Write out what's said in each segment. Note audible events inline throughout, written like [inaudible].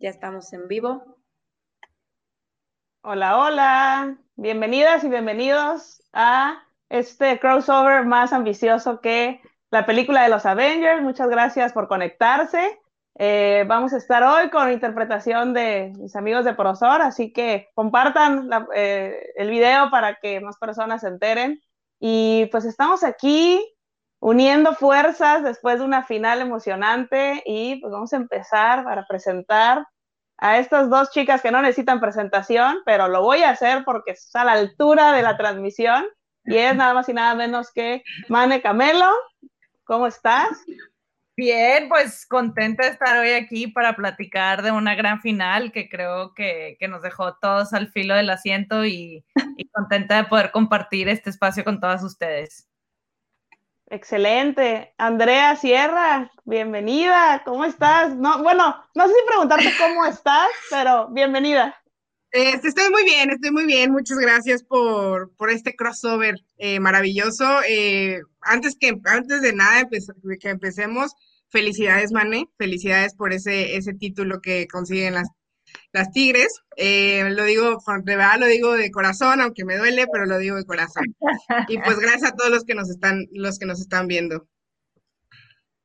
Ya estamos en vivo. Hola, hola. Bienvenidas y bienvenidos a este crossover más ambicioso que la película de los Avengers. Muchas gracias por conectarse. Eh, vamos a estar hoy con interpretación de mis amigos de Prosor, así que compartan eh, el video para que más personas se enteren. Y pues estamos aquí uniendo fuerzas después de una final emocionante y pues vamos a empezar para presentar a estas dos chicas que no necesitan presentación, pero lo voy a hacer porque está a la altura de la transmisión y es nada más y nada menos que Mane Camelo. ¿Cómo estás? Bien, pues contenta de estar hoy aquí para platicar de una gran final que creo que, nos dejó todos al filo del asiento y contenta de poder compartir este espacio con todas ustedes. Excelente. Andrea Sierra, bienvenida. ¿Cómo estás? No, bueno, no sé si preguntarte cómo estás, pero bienvenida. Este, estoy muy bien, estoy muy bien. Muchas gracias por, este crossover eh, maravilloso. Eh, antes, que, antes de nada que empecemos, felicidades, Mane. Felicidades por ese, ese título que consiguen las las Tigres. Eh, lo digo, de verdad lo digo de corazón, aunque me duele, pero lo digo de corazón. Y pues [laughs] gracias a todos los que nos están, los que nos están viendo.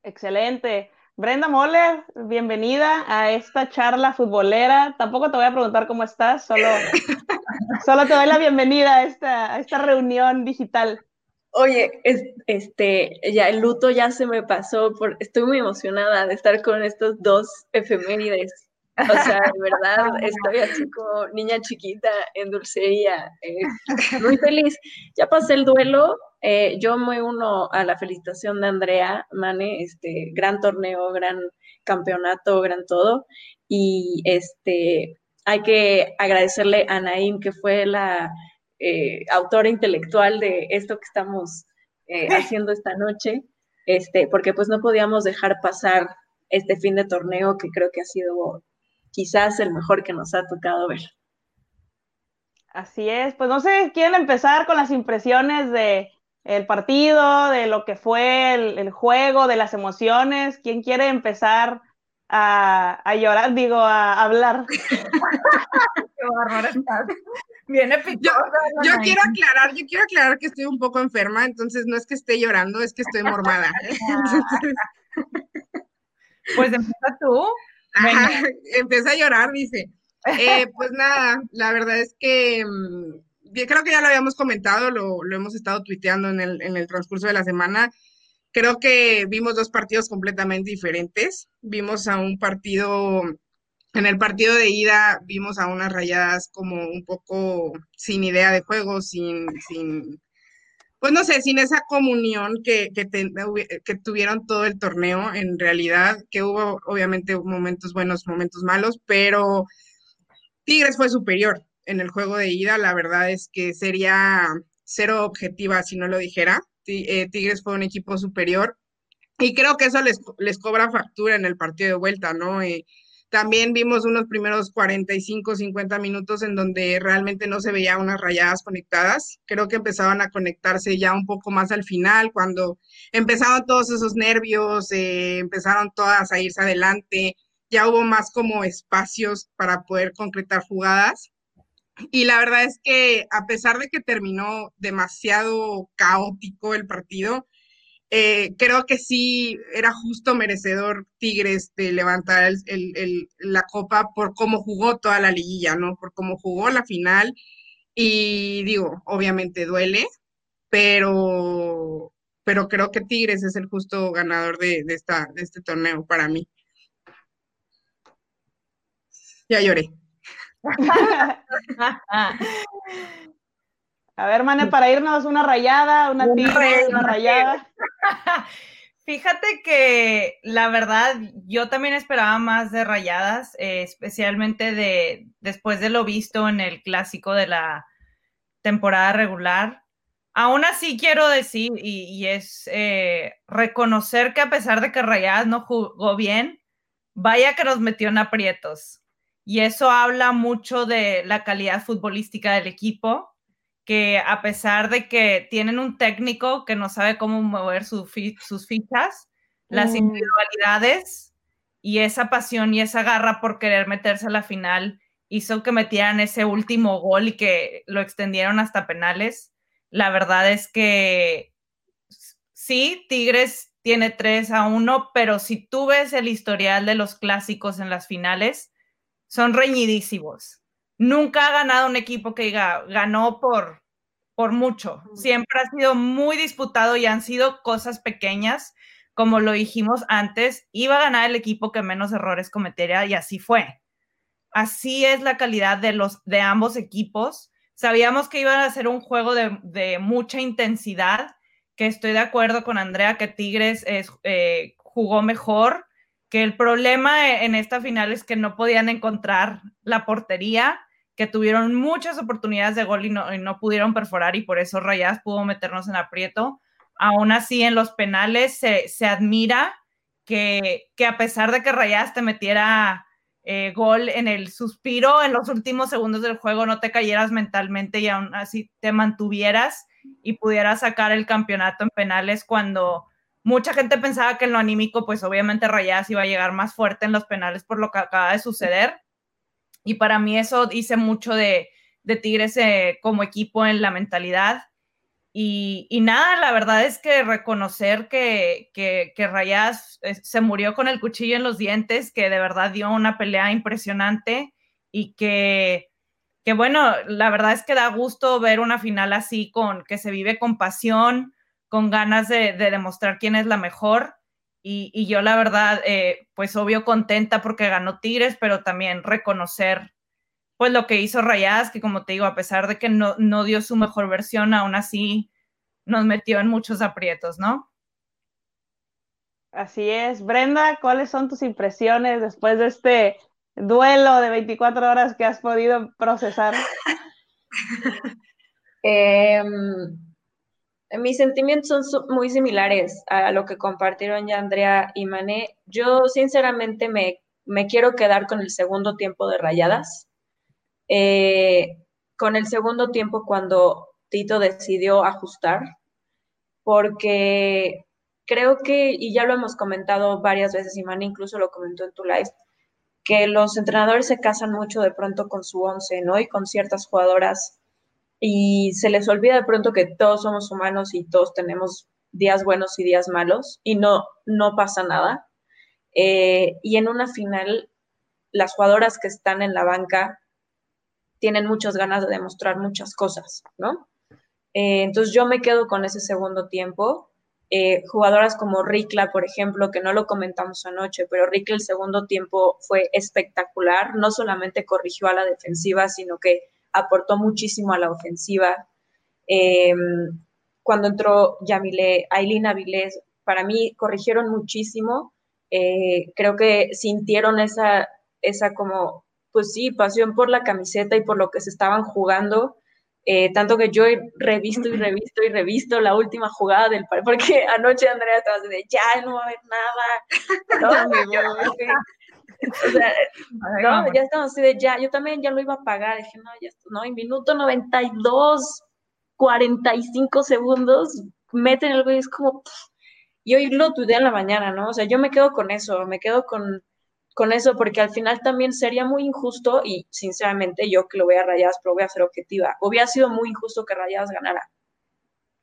Excelente. Brenda Moller, bienvenida a esta charla futbolera. Tampoco te voy a preguntar cómo estás, solo, [laughs] solo te doy la bienvenida a esta, a esta reunión digital. Oye, este, ya el luto ya se me pasó, por, estoy muy emocionada de estar con estos dos efemérides o sea, de verdad, estoy así como niña chiquita en dulcería, eh, muy feliz. Ya pasé el duelo, eh, yo me uno a la felicitación de Andrea Mane, este, gran torneo, gran campeonato, gran todo. Y este, hay que agradecerle a Naim, que fue la eh, autora intelectual de esto que estamos haciendo esta noche, este, porque pues no podíamos dejar pasar este fin de torneo que creo que ha sido quizás el mejor que nos ha tocado ver. Así es, pues no sé, ¿quieren empezar con las impresiones de el partido, de lo que fue el, juego, de las emociones? ¿Quién quiere empezar a, llorar, digo, a hablar? [laughs] Qué Viene yo, yo quiero aclarar, yo quiero aclarar que estoy un poco enferma, entonces no es que esté llorando, es que estoy mormada. [laughs] pues empieza tú. [laughs] Empieza a llorar, dice. Eh, [laughs] pues nada, la verdad es que mm, creo que ya lo habíamos comentado, lo, hemos estado tuiteando en el, en el, transcurso de la semana. Creo que vimos dos partidos completamente diferentes. Vimos a un partido, en el partido de ida, vimos a unas rayadas como un poco sin idea de juego, sin, sin pues no sé, sin esa comunión que, que, tuvieron todo el torneo en realidad, que hubo obviamente momentos buenos, momentos malos, pero Tigres fue superior en el juego de ida, la verdad es que sería cero objetiva si no lo dijera. Eh, Tigres fue un equipo superior y creo que eso les, les cobra factura en el partido de vuelta, ¿no? Eh, también vimos unos primeros 45, 50 minutos en donde realmente no se veía unas rayadas conectadas. Creo que empezaban a conectarse ya un poco más al final, cuando empezaron todos esos nervios, eh, empezaron todas a irse adelante, ya hubo más como espacios para poder concretar jugadas. Y la verdad es que a pesar de que terminó demasiado caótico el partido, eh, creo que sí era justo merecedor Tigres de levantar la copa por cómo jugó toda la liguilla, ¿no? Por cómo jugó la final. Y digo, obviamente duele, pero, pero creo que Tigres es el justo ganador de, esta, de este torneo para mí. Ya lloré. [laughs] [laughs] A ver, Mane, para irnos una rayada, una tigre, una rayada. [laughs] Fíjate que la verdad, yo también esperaba más de rayadas, eh, especialmente de después de lo visto en el clásico de la temporada regular. Aún así quiero decir, y, es eh, reconocer que a pesar de que Rayadas no jugó bien, vaya que nos metió en aprietos. Y eso habla mucho de la calidad futbolística del equipo que a pesar de que tienen un técnico que no sabe cómo mover sus fichas, las mm. individualidades y esa pasión y esa garra por querer meterse a la final hizo que metieran ese último gol y que lo extendieron hasta penales. La verdad es que sí, Tigres tiene 3 a 1, pero si tú ves el historial de los clásicos en las finales, son reñidísimos. Nunca ha ganado un equipo que diga, ganó por, por mucho. Siempre ha sido muy disputado y han sido cosas pequeñas, como lo dijimos antes, iba a ganar el equipo que menos errores cometería y así fue así es la calidad de, los, de ambos equipos. Sabíamos que iban a ser un juego de, mucha intensidad, que estoy de acuerdo con Andrea que Tigres eh, jugó mejor, que el problema en esta final es que no podían encontrar la portería, que tuvieron muchas oportunidades de gol y no, pudieron perforar y por eso Rayas pudo meternos en aprieto. Aún así, en los penales se, admira que, a pesar de que Rayas te metiera eh, gol en el suspiro en los últimos segundos del juego, no te cayeras mentalmente y aún así te mantuvieras y pudieras sacar el campeonato en penales cuando mucha gente pensaba que en lo anímico, pues obviamente Rayas iba a llegar más fuerte en los penales por lo que acaba de suceder. Y para mí eso dice mucho de, de Tigres eh, como equipo en la mentalidad. Y, nada, la verdad es que reconocer que, que, que Rayas eh, se murió con el cuchillo en los dientes, que de verdad dio una pelea impresionante y que, que bueno, la verdad es que da gusto ver una final así, con que se vive con pasión, con ganas de, demostrar quién es la mejor. Y, yo la verdad, eh, pues obvio contenta porque ganó Tigres, pero también reconocer pues lo que hizo Rayas, que como te digo, a pesar de que no, no dio su mejor versión, aún así nos metió en muchos aprietos, ¿no? Así es. Brenda, ¿cuáles son tus impresiones después de este duelo de 24 horas que has podido procesar? [laughs] Em, mis sentimientos son muy similares a lo que compartieron ya Andrea y Mané. Yo sinceramente me, me quiero quedar con el segundo tiempo de rayadas. Eh, con el segundo tiempo cuando Tito decidió ajustar, porque creo que, y ya lo hemos comentado varias veces, y Manny incluso lo comentó en tu live, que los entrenadores se casan mucho de pronto con su once, ¿no? Y con ciertas jugadoras, y se les olvida de pronto que todos somos humanos y todos tenemos días buenos y días malos, y no, no pasa nada. Eh, y en una final, las jugadoras que están en la banca tienen muchas ganas de demostrar muchas cosas, ¿no? Eh, entonces yo me quedo con ese segundo tiempo. Eh, jugadoras como Rikla, por ejemplo, que no lo comentamos anoche, pero Rikla el segundo tiempo fue espectacular. No solamente corrigió a la defensiva, sino que aportó muchísimo a la ofensiva. Em, cuando entró Yamile, Aileen Avilés, para mí corrigieron muchísimo. Eh, creo que sintieron esa, esa como pues sí, pasión por la camiseta y por lo que se estaban jugando. Eh, tanto que yo he revisto y revisto y revisto la última jugada del partido, porque anoche Andrea estaba de, ya no va a haber nada. [laughs] o sea, no, ya estamos así de, ya, yo también ya lo iba a pagar, dije, no, ya, no, en minuto 92, 45 segundos, meten el güey, es como, y hoy lo tuve en la mañana, ¿no? O sea, yo me quedo con eso, me quedo con con eso, porque al final también sería muy injusto, y sinceramente yo que lo voy a Rayadas, pero voy a ser objetiva, hubiera sido muy injusto que Rayadas ganara.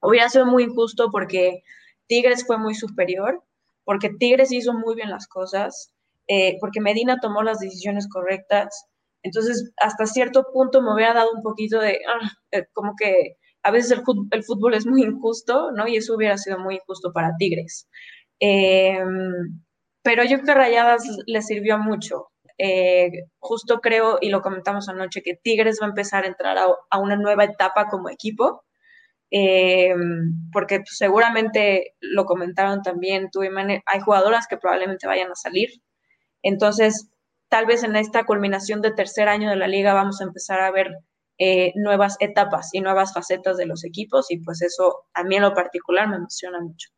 Hubiera sido muy injusto porque Tigres fue muy superior, porque Tigres hizo muy bien las cosas, eh, porque Medina tomó las decisiones correctas. Entonces, hasta cierto punto me hubiera dado un poquito de, ah, eh, como que a veces el fútbol, el fútbol, es muy injusto, ¿no? Y eso hubiera sido muy injusto para Tigres. Eh, pero yo creo que Rayadas le sirvió mucho. Eh, justo creo, y lo comentamos anoche, que Tigres va a empezar a entrar a, una nueva etapa como equipo, eh, porque pues, seguramente lo comentaron también tú y hay jugadoras que probablemente vayan a salir. Entonces, tal vez en esta culminación de tercer año de la liga vamos a empezar a ver eh, nuevas etapas y nuevas facetas de los equipos y pues eso a mí en lo particular me emociona mucho.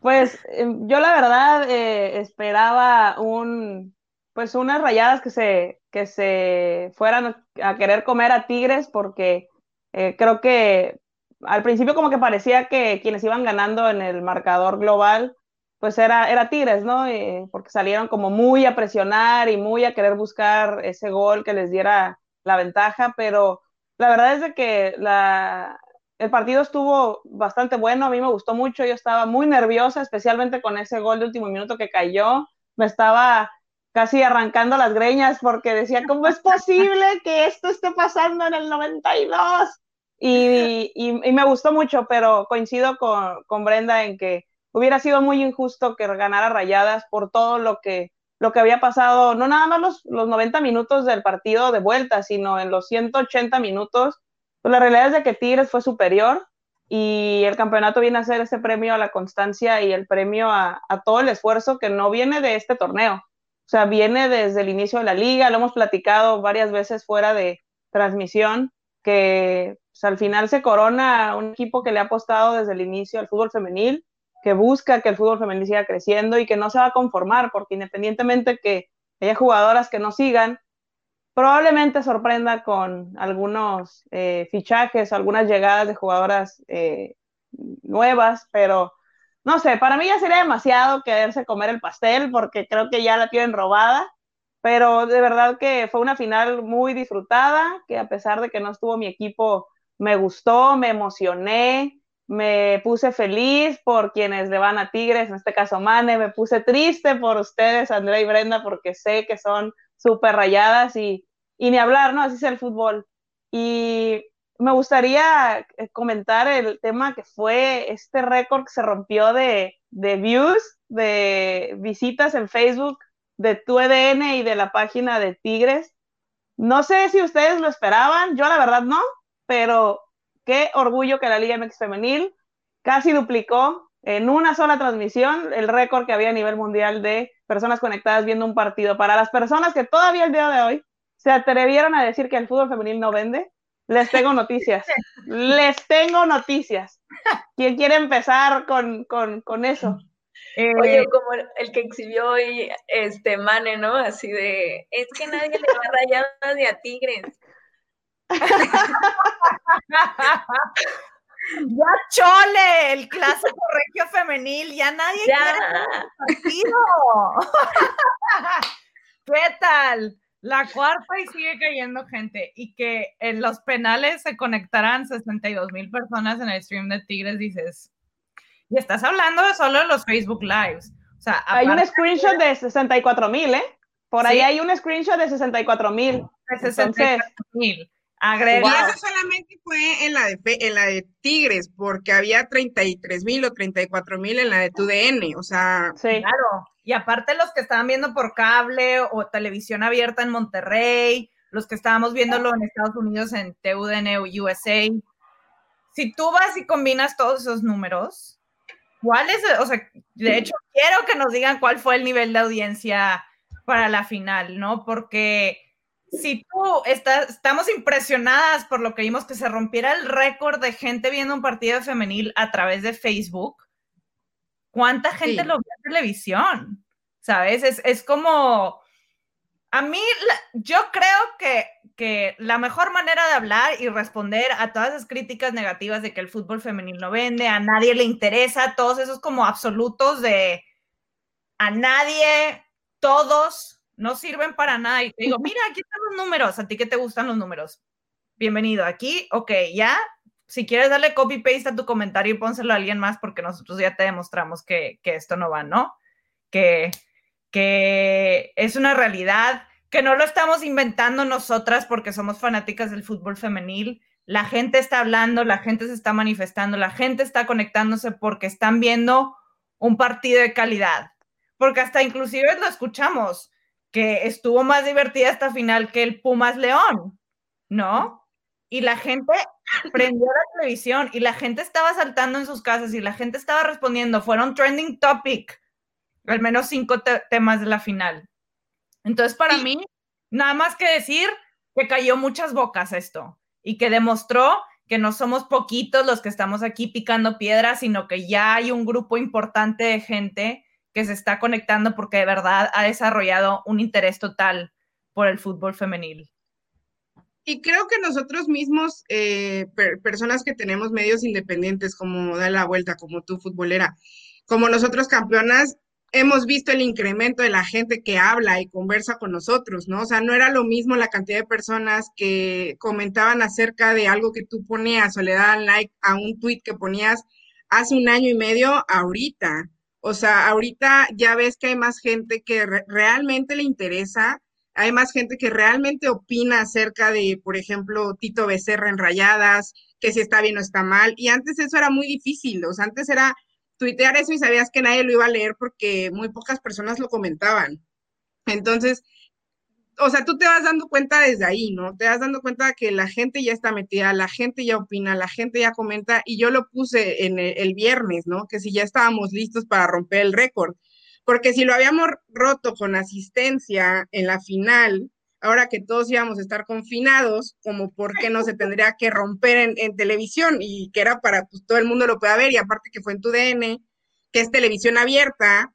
Pues em, yo la verdad eh, esperaba un, pues unas rayadas que se, que se fueran a querer comer a Tigres porque eh, creo que al principio como que parecía que quienes iban ganando en el marcador global, pues era, era Tigres, ¿no? Eh, porque salieron como muy a presionar y muy a querer buscar ese gol que les diera la ventaja, pero la verdad es de que la, el partido estuvo bastante bueno, a mí me gustó mucho, yo estaba muy nerviosa, especialmente con ese gol de último minuto que cayó, me estaba casi arrancando las greñas porque decía, ¿cómo es posible que esto esté pasando en el 92? Y, y, y me gustó mucho, pero coincido con, con, Brenda en que hubiera sido muy injusto que ganara Rayadas por todo lo que, lo que había pasado, no nada más los, los 90 minutos del partido de vuelta, sino en los 180 minutos pues la realidad es de que Tigres fue superior y el campeonato viene a ser ese premio a la constancia y el premio a, todo el esfuerzo que no viene de este torneo. O sea, viene desde el inicio de la liga, lo hemos platicado varias veces fuera de transmisión, que al final se corona un equipo que le ha apostado desde el inicio al fútbol femenil, que busca que el fútbol femenil siga creciendo y que no se va a conformar, porque independientemente que haya jugadoras que no sigan, probablemente sorprenda con algunos eh, fichajes, algunas llegadas de jugadoras eh, nuevas, pero no sé, para mí ya sería demasiado quererse comer el pastel porque creo que ya la tienen robada, pero de verdad que fue una final muy disfrutada, que a pesar de que no estuvo mi equipo, me gustó, me emocioné, me puse feliz por quienes le van a Tigres, en este caso Mane, me puse triste por ustedes, Andrea y Brenda, porque sé que son súper rayadas y, y ni hablar, ¿no? Así es el fútbol. Y me gustaría eh, comentar el tema que fue este récord que se rompió de, de views, de visitas en Facebook de tu EDN y de la página de Tigres. No sé si ustedes lo esperaban, yo la verdad no, pero qué orgullo que la Liga MX femenil casi duplicó en una sola transmisión el récord que había a nivel mundial de personas conectadas viendo un partido. Para las personas que todavía el día de hoy se atrevieron a decir que el fútbol femenil no vende, les tengo [laughs] noticias. les tengo noticias. ¿Quién quiere empezar con, con, con eso? Eh, Oye, como el que exhibió hoy este Mane, ¿no? Así de, es que nadie le va a rayadas de a Tigres. Ya chole, el clásico regio femenil, ya nadie ya. quiere [laughs] ¿Qué tal? La cuarta y sigue cayendo gente y que en los penales se conectarán 62 mil personas en el stream de Tigres, dices, y estás hablando solo de los Facebook Lives. O sea, hay un screenshot de 64 mil, ¿eh? Por ahí hay un screenshot de 64 mil. De 64 mil. Y eso solamente fue en la, de, en la de Tigres, porque había 33 mil o 34 mil en la de TUDN, o sea. Sí. Claro. Y aparte los que estaban viendo por cable o televisión abierta en Monterrey, los que estábamos viéndolo en Estados Unidos en TUDN o USA. Si tú vas y combinas todos esos números, ¿cuál es? O sea, de hecho, quiero que nos digan cuál fue el nivel de audiencia para la final, ¿no? Porque si tú estás, estamos impresionadas por lo que vimos que se rompiera el récord de gente viendo un partido femenil a través de Facebook, ¿cuánta gente lo ve en televisión? ¿Sabes? Es, como, a mí, yo creo que, que, la mejor manera de hablar y responder a todas esas críticas negativas de que el fútbol femenil no vende, a nadie le interesa, todos esos como absolutos de a nadie, todos no sirven para nada. Y te digo, mira, aquí están los números, a ti que te gustan los números. Bienvenido aquí, ok, ya. Si quieres darle copy paste a tu comentario y pónselo a alguien más, porque nosotros ya te demostramos que, esto no va, ¿no? Que, que es una realidad, que no lo estamos inventando nosotras porque somos fanáticas del fútbol femenil. La gente está hablando, la gente se está manifestando, la gente está conectándose porque están viendo un partido de calidad. Porque hasta inclusive lo escuchamos que estuvo más divertida esta final que el Pumas León, ¿no? Y la gente prendió la televisión y la gente estaba saltando en sus casas y la gente estaba respondiendo. Fueron trending topic, al menos cinco temas de la final. Entonces, para mí, nada más que decir que cayó muchas bocas esto y que demostró que no somos poquitos los que estamos aquí picando piedras, sino que ya hay un grupo importante de gente que se está conectando porque de verdad ha desarrollado un interés total por el fútbol femenil. y creo que nosotros mismos, eh, personas que tenemos medios independientes, como Da la Vuelta, como tú, futbolera, como nosotros campeonas, hemos visto el incremento de la gente que habla y conversa con nosotros, ¿no? O sea, no era lo mismo la cantidad de personas que comentaban acerca de algo que tú ponías o le daban like a un tweet que ponías hace un año y medio, ahorita. O sea, ahorita ya ves que hay más gente que realmente le interesa hay más gente que realmente opina acerca de, por ejemplo, Tito Becerra en Rayadas, que si está bien o está mal. Y antes eso era muy difícil, o sea, antes era tuitear eso y sabías que nadie lo iba a leer porque muy pocas personas lo comentaban. Entonces, o sea, tú te vas dando cuenta desde ahí, ¿no? Te vas dando cuenta que la gente ya está metida, la gente ya opina, la gente ya comenta, y yo lo puse en el, viernes, ¿no? Que si ya estábamos listos para romper el récord porque si lo habíamos roto con asistencia en la final, ahora que todos íbamos a estar confinados, como por qué no se tendría que romper en, televisión y que era para pues todo el mundo lo pueda ver y aparte que fue en tu DN, que es televisión abierta,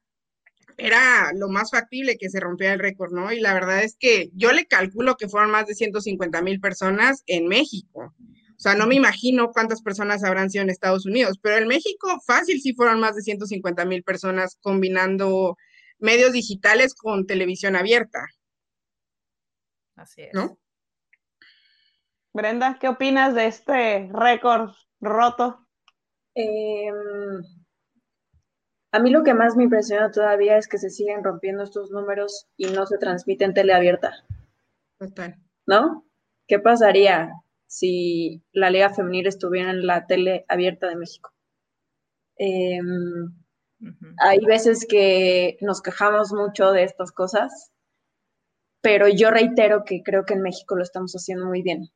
era lo más factible que se rompiera el récord, ¿no? Y la verdad es que yo le calculo que fueron más de 150 mil personas en México. O sea, no me imagino cuántas personas habrán sido en Estados Unidos, pero en México fácil sí fueron más de 150 mil personas combinando medios digitales con televisión abierta. Así es. ¿No? Brenda, ¿qué opinas de este récord roto? Em, a mí lo que más me impresiona todavía es que se siguen rompiendo estos números y no se transmiten en tele abierta. Total. ¿No? ¿Qué pasaría si la Liga Femenil estuviera en la tele abierta de México. Em, hay veces que nos quejamos mucho de estas cosas, pero yo reitero que creo que en México lo estamos haciendo muy bien.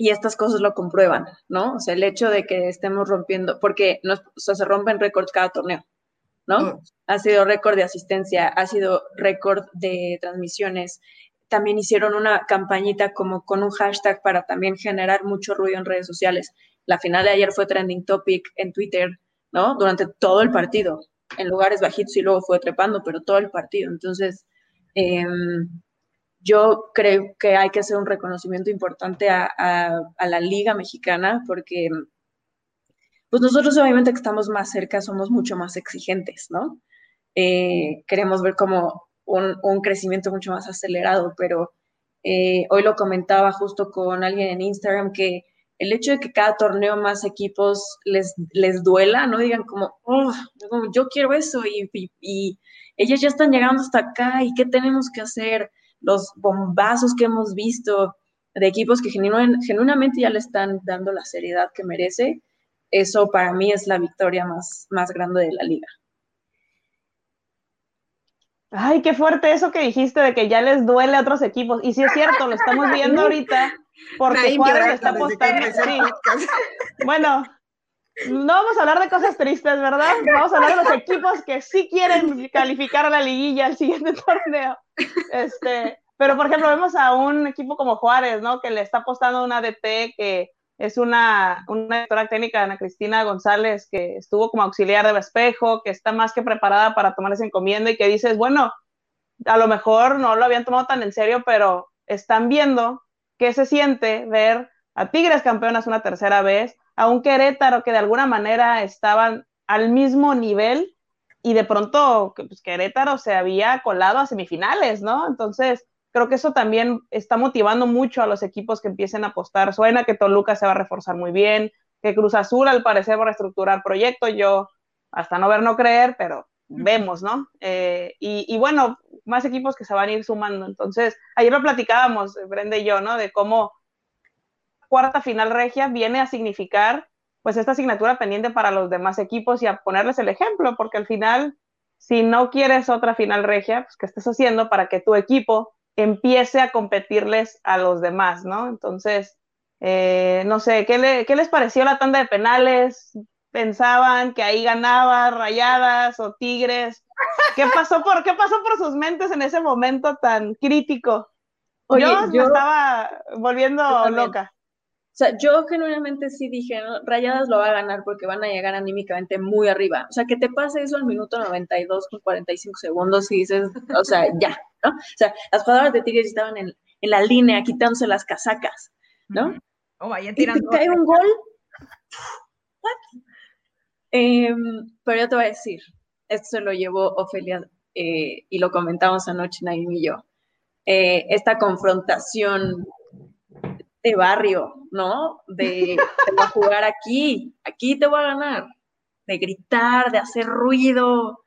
Y estas cosas lo comprueban, ¿no? O sea, el hecho de que estemos rompiendo, porque se rompen récords cada torneo, ¿no? Oh. Ha sido récord de asistencia, ha sido récord de transmisiones, también hicieron una campañita como con un hashtag para también generar mucho ruido en redes sociales. La final de ayer fue trending topic en Twitter, ¿no? Durante todo el partido, en lugares bajitos y luego fue trepando, pero todo el partido. Entonces, em, yo creo que hay que hacer un reconocimiento importante a, la liga mexicana porque pues nosotros obviamente que estamos más cerca somos mucho más exigentes, ¿no? Eh, queremos ver cómo un, crecimiento mucho más acelerado, pero eh, hoy lo comentaba justo con alguien en Instagram que el hecho de que cada torneo más equipos les, les duela, no digan como, oh, yo quiero eso y, y, ellos ya están llegando hasta acá y qué tenemos que hacer, los bombazos que hemos visto de equipos que genuinamente ya le están dando la seriedad que merece, eso para mí es la victoria más, más grande de la liga. Ay, qué fuerte eso que dijiste de que ya les duele a otros equipos. Y sí es cierto, lo estamos viendo [laughs] ahorita porque Juárez le está apostando. [laughs] Bueno, no vamos a hablar de cosas tristes, ¿verdad? Vamos a hablar de los equipos que sí quieren calificar a la liguilla al siguiente [laughs] torneo. Este, pero por ejemplo, vemos a un equipo como Juárez, ¿no? Que le está apostando una DT que es una, una directora técnica, Ana Cristina González, que estuvo como auxiliar de Espejo, que está más que preparada para tomar esa encomienda y que dices, bueno, a lo mejor no lo habían tomado tan en serio, pero están viendo qué se siente ver a Tigres campeonas una tercera vez, a un Querétaro que de alguna manera estaban al mismo nivel y de pronto pues, Querétaro se había colado a semifinales, ¿no? Entonces, creo que eso también está motivando mucho a los equipos que empiecen a apostar. Suena que Toluca se va a reforzar muy bien, que Cruz Azul al parecer va a reestructurar proyecto. Yo hasta no ver, no creer, pero vemos, ¿no? Eh, y, bueno, más equipos que se van a ir sumando. Entonces, ayer lo platicábamos, Brenda y yo, ¿no? De cómo cuarta final regia viene a significar pues esta asignatura pendiente para los demás equipos y a ponerles el ejemplo, porque al final, si no quieres otra final regia, pues ¿qué estás haciendo para que tu equipo empiece a competirles a los demás, ¿no? Entonces, eh, no sé, ¿qué, les pareció la tanda de penales? ¿Pensaban que ahí ganaba Rayadas o Tigres? ¿Qué pasó por, qué pasó por sus mentes en ese momento tan crítico? yo, yo estaba volviendo loca. O sea, yo genuinamente sí dije, Rayadas lo va a ganar porque van a llegar anímicamente muy arriba. O sea, que te pase eso al minuto 92 con 45 segundos y dices, o sea, ya, ¿no? O sea, las jugadoras de Tigres estaban en, en la línea quitándose las casacas, ¿no? O vaya tirando. Y te cae un gol. Em, pero yo te voy a decir, esto se lo llevó Ofelia eh, y lo comentamos anoche Naim y yo. Eh, esta confrontación de barrio, ¿no? De te voy a jugar aquí, aquí te voy a ganar, de gritar, de hacer ruido.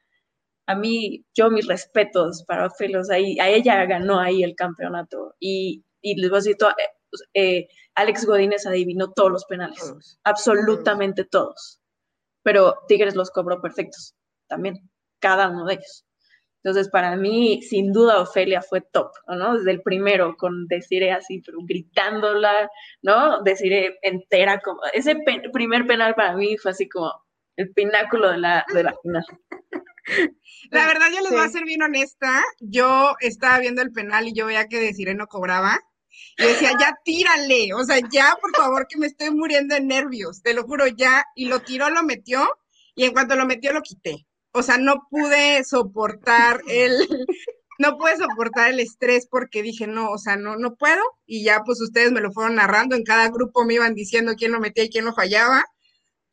A mí, yo mis respetos para Ofelia, o sea, a ella ganó ahí el campeonato. Y, y les voy a decir, eh, Alex Godínez adivinó todos los penales, absolutamente todos. Pero Tigres los cobró perfectos también, cada uno de ellos. Entonces, para mí, sin duda, Ofelia fue top, ¿no? Desde el primero, con Desiree así, pero gritándola, ¿no? Desiree entera, como ese primer penal para mí fue así como el pináculo de la, de la final. La verdad, yo les voy a ser bien honesta. Yo estaba viendo el penal y yo veía que Desiree no cobraba. Y decía, ya tírale, o sea, ya, por favor, que me estoy muriendo de nervios, te lo juro, ya. Y lo tiró, lo metió, y en cuanto lo metió, lo quité o sea, no pude soportar [laughs] el, no pude soportar el estrés porque dije, no, o sea, no, no puedo. Y ya pues ustedes me lo fueron narrando, en cada grupo me iban diciendo quién lo metía y quién lo fallaba.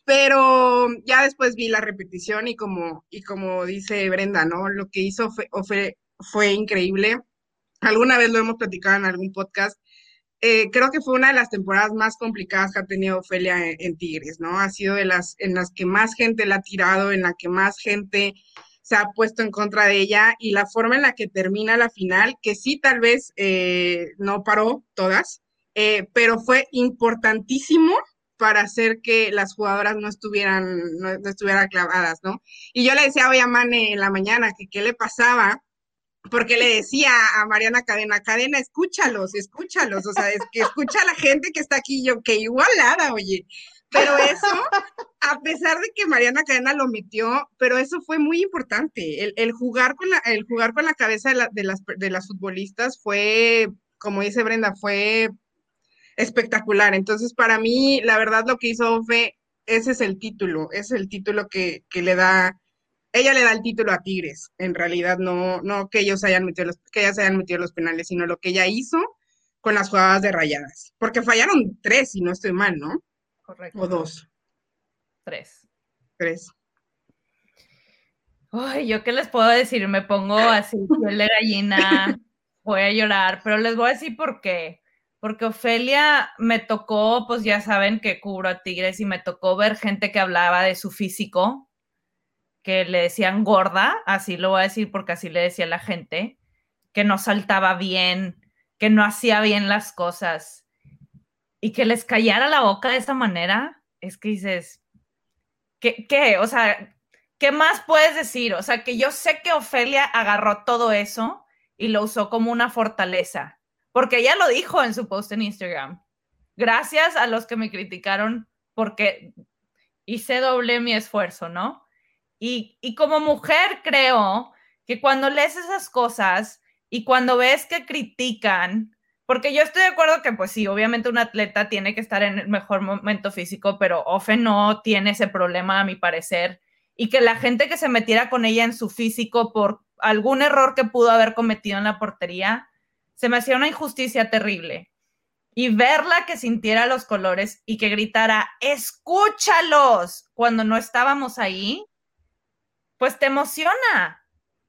Pero ya después vi la repetición y como, y como dice Brenda, ¿no? Lo que hizo fue, fue, fue increíble. Alguna vez lo hemos platicado en algún podcast eh, creo que fue una de las temporadas más complicadas que ha tenido Ofelia en, Tigres, ¿no? Ha sido de las en las que más gente la ha tirado, en la que más gente se ha puesto en contra de ella y la forma en la que termina la final, que sí tal vez eh, no paró todas, eh, pero fue importantísimo para hacer que las jugadoras no estuvieran, no, estuvieran clavadas, ¿no? Y yo le decía hoy a Mane en la mañana que qué le pasaba porque le decía a Mariana Cadena, Cadena, escúchalos, escúchalos, o sea, es que escucha a la gente que está aquí, yo, que igualada, oye. Pero eso, a pesar de que Mariana Cadena lo metió, pero eso fue muy importante. El, jugar, con la, el jugar con la cabeza de, las, de las futbolistas fue, como dice Brenda, fue espectacular. Entonces, para mí, la verdad, lo que hizo fue, ese es el título, es el título que, que le da ella le da el título a Tigres, en realidad no, no que ellos hayan metido los, que ellas hayan metido los penales, sino lo que ella hizo con las jugadas de rayadas. Porque fallaron tres, si no estoy mal, ¿no? Correcto. O dos. Tres. Tres. Ay, yo qué les puedo decir, me pongo así, [laughs] piel de gallina, voy a llorar, pero les voy a decir por qué. Porque Ofelia me tocó, pues ya saben que cubro a Tigres y me tocó ver gente que hablaba de su físico, que le decían gorda, así lo voy a decir porque así le decía la gente, que no saltaba bien, que no hacía bien las cosas y que les callara la boca de esa manera, es que dices, ¿qué? qué? O sea, ¿qué más puedes decir? O sea, que yo sé que Ofelia agarró todo eso y lo usó como una fortaleza, porque ella lo dijo en su post en Instagram. Gracias a los que me criticaron porque hice doble mi esfuerzo, ¿no? Y, como mujer creo que cuando lees esas cosas y cuando ves que critican, porque yo estoy de acuerdo que pues sí, obviamente un atleta tiene que estar en el mejor momento físico, pero Ofe no tiene ese problema a mi parecer. Y que la gente que se metiera con ella en su físico por algún error que pudo haber cometido en la portería, se me hacía una injusticia terrible. Y verla que sintiera los colores y que gritara, escúchalos, cuando no estábamos ahí, pues te emociona,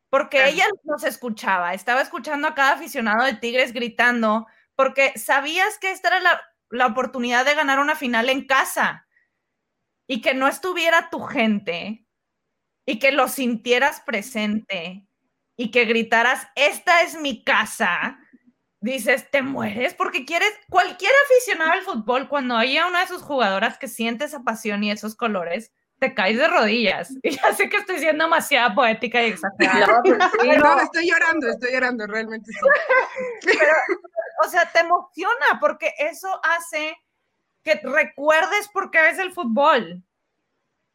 porque ella nos escuchaba, estaba escuchando a cada aficionado de Tigres gritando, porque sabías que esta era la, la oportunidad de ganar una final en casa y que no estuviera tu gente y que lo sintieras presente y que gritaras, esta es mi casa, dices, te mueres porque quieres, cualquier aficionado al fútbol, cuando haya una de sus jugadoras que siente esa pasión y esos colores, te caes de rodillas. [laughs] Y ya sé que estoy siendo demasiado poética y exagerada. No, [laughs] estoy llorando, estoy llorando, realmente sí. [laughs] o sea, te emociona porque eso hace que recuerdes por qué es el fútbol,